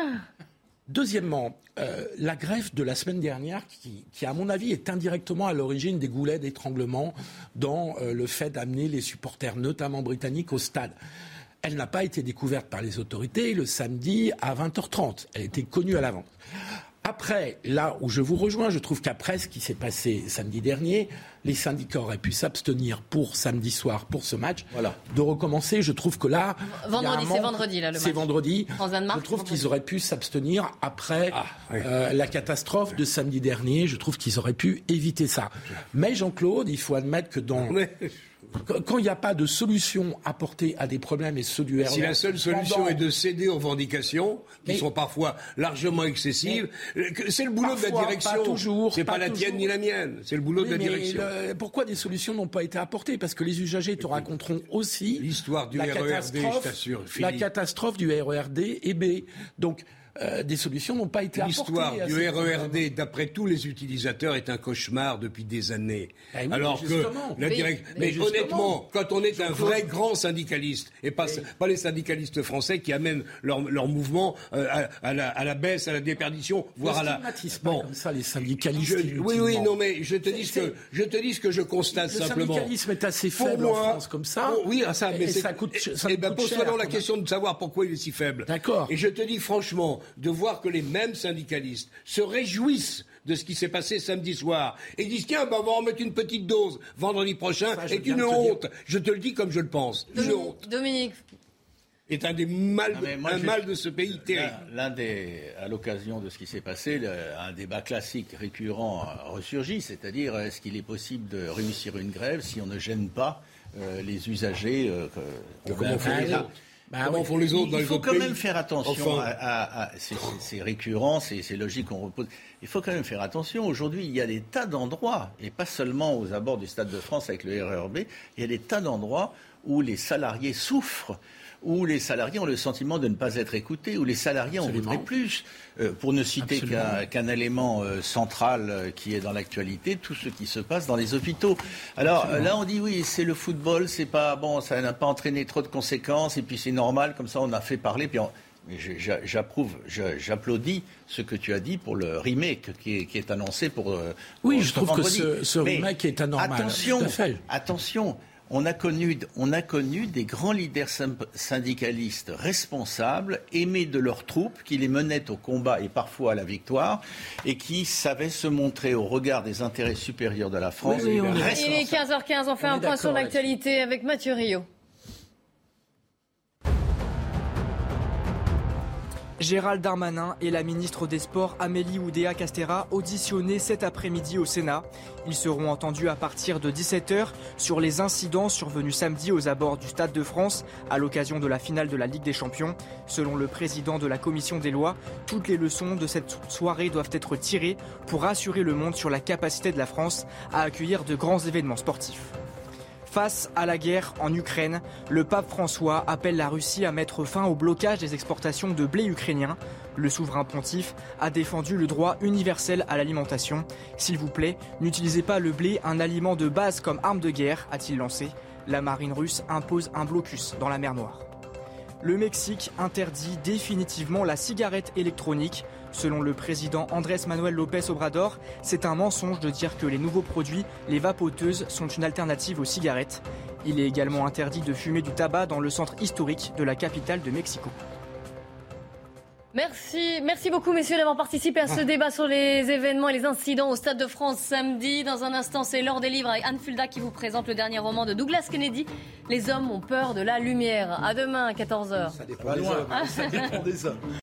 Deuxièmement, euh, la grève de la semaine dernière, qui, qui, à mon avis, est indirectement à l'origine des goulets d'étranglement dans euh, le fait d'amener les supporters, notamment britanniques, au stade. Elle n'a pas été découverte par les autorités le samedi à 20h30. Elle était connue à l'avance. Après, là où je vous rejoins, je trouve qu'après ce qui s'est passé samedi dernier, les syndicats auraient pu s'abstenir pour samedi soir, pour ce match, de recommencer. Je trouve que là, Vendredi, c'est vendredi, là, le C'est match. vendredi. France-Danemark, Je trouve vendredi. qu'ils auraient pu s'abstenir après Ah, euh, la catastrophe de samedi dernier. Je trouve qu'ils auraient pu éviter ça. Mais Jean-Claude, il faut admettre que dans quand- il n'y a pas de solution apportée à des problèmes et ceux du RER, Si la seule solution pendant- est de céder aux revendications, qui Mais- sont parfois largement excessives, euh, c'est le boulot de la direction. pas toujours, C'est pas, pas la tienne ni la mienne. C'est le boulot Oui, de la mais direction. le- pourquoi des solutions n'ont pas été apportées? Parce que les usagers te raconteront aussi l'histoire du la RERD, catastrophe- je t'assure, la Philippe. catastrophe du RERD et B. Donc euh, des solutions n'ont pas été apportées. L'histoire du RERD, d'après tous les utilisateurs, est un cauchemar depuis des années. Eh oui, Alors que justement. la Mais- direct- mais mais, honnêtement, quand on est un vrai grand syndicaliste et pas, pas les syndicalistes français qui amènent leur, leur mouvement euh, à, à la, à la baisse, à la déperdition, voire à la stigmatise pas comme ça les syndicalistes. Je- oui, oui, non, mais je te dis ce que je te dis ce que je constate Le simplement. syndicalisme est assez Pour faible moi- en France comme ça. Bon, oui, ah, ça, mais et ça coûte. Ça eh ben, pose-toi la question de savoir pourquoi il est si faible. D'accord. Et je te dis franchement, de voir que les mêmes syndicalistes se réjouissent de ce qui s'est passé samedi soir et disent tiens, bah, on va en mettre une petite dose vendredi prochain je est une dire. honte. Je te le dis comme je le pense. Une honte Dominique, est un des mal, Non, mais moi, un je- mal de ce pays terrible. L'un des, à l'occasion de ce qui s'est passé, le- un débat classique récurrent a ressurgi, c'est-à-dire est-ce qu'il est possible de réussir une grève si on ne gêne pas euh, les usagers euh, que- Comment font les autres dans il les faut autres quand pays même faire attention Enfin. à, à- à- c'est- c'est c'est récurrent, c'est c'est logique qu'on repose. Il faut quand même faire attention. Aujourd'hui, il y a des tas d'endroits, et pas seulement aux abords du Stade de France avec le RERB, il y a des tas d'endroits où les salariés souffrent, où les salariés ont le sentiment de ne pas être écoutés, où les salariés en voudraient plus. Euh, pour ne citer qu'un élément euh, central euh, qui est dans l'actualité, tout ce qui se passe dans les hôpitaux. Alors là, on dit oui, c'est le football, c'est pas bon, ça n'a pas entraîné trop de conséquences, et puis c'est normal, comme ça on a fait parler. Puis on- j'approuve, j'applaudis ce que tu as dit pour le remake qui est, qui est annoncé pour. euh, Oui, pour je trouve que ce- Mais remake est anormal, Attention, attention. On a, connu, on a connu des grands leaders syndicalistes responsables, aimés de leurs troupes, qui les menaient au combat et parfois à la victoire, et qui savaient se montrer au regard des intérêts supérieurs de la France. Oui, oui, on est- il est responsables. 15h15, on fait On un point sur l'actualité avec Mathieu Rio. Gérald Darmanin et la ministre des Sports Amélie Oudéa Castera auditionnés cet après-midi au Sénat. Ils seront entendus à partir de 17h sur les incidents survenus samedi aux abords du Stade de France à l'occasion de la finale de la Ligue des Champions. Selon le président de la commission des lois, toutes les leçons de cette soirée doivent être tirées pour rassurer le monde sur la capacité de la France à accueillir de grands événements sportifs. Face à la guerre en Ukraine, le pape François appelle la Russie à mettre fin au blocage des exportations de blé ukrainien. Le souverain pontife a défendu le droit universel à l'alimentation. S'il vous plaît, n'utilisez pas le blé, un aliment de base comme arme de guerre, a-t-il lancé. La marine russe impose un blocus dans la mer Noire. Le Mexique interdit définitivement la cigarette électronique. Selon le président Andrés Manuel López Obrador, c'est un mensonge de dire que les nouveaux produits, les vapoteuses, sont une alternative aux cigarettes. Il est également interdit de fumer du tabac dans le centre historique de la capitale de Mexico. Merci, merci beaucoup messieurs d'avoir participé à ce débat sur les événements et les incidents au Stade de France samedi. Dans un instant, c'est l'heure des livres avec Anne Fulda qui vous présente le dernier roman de Douglas Kennedy. Les hommes ont peur de la lumière. À demain, 14h. Ça dépend des hommes. Ça dépend des hommes. (laughs)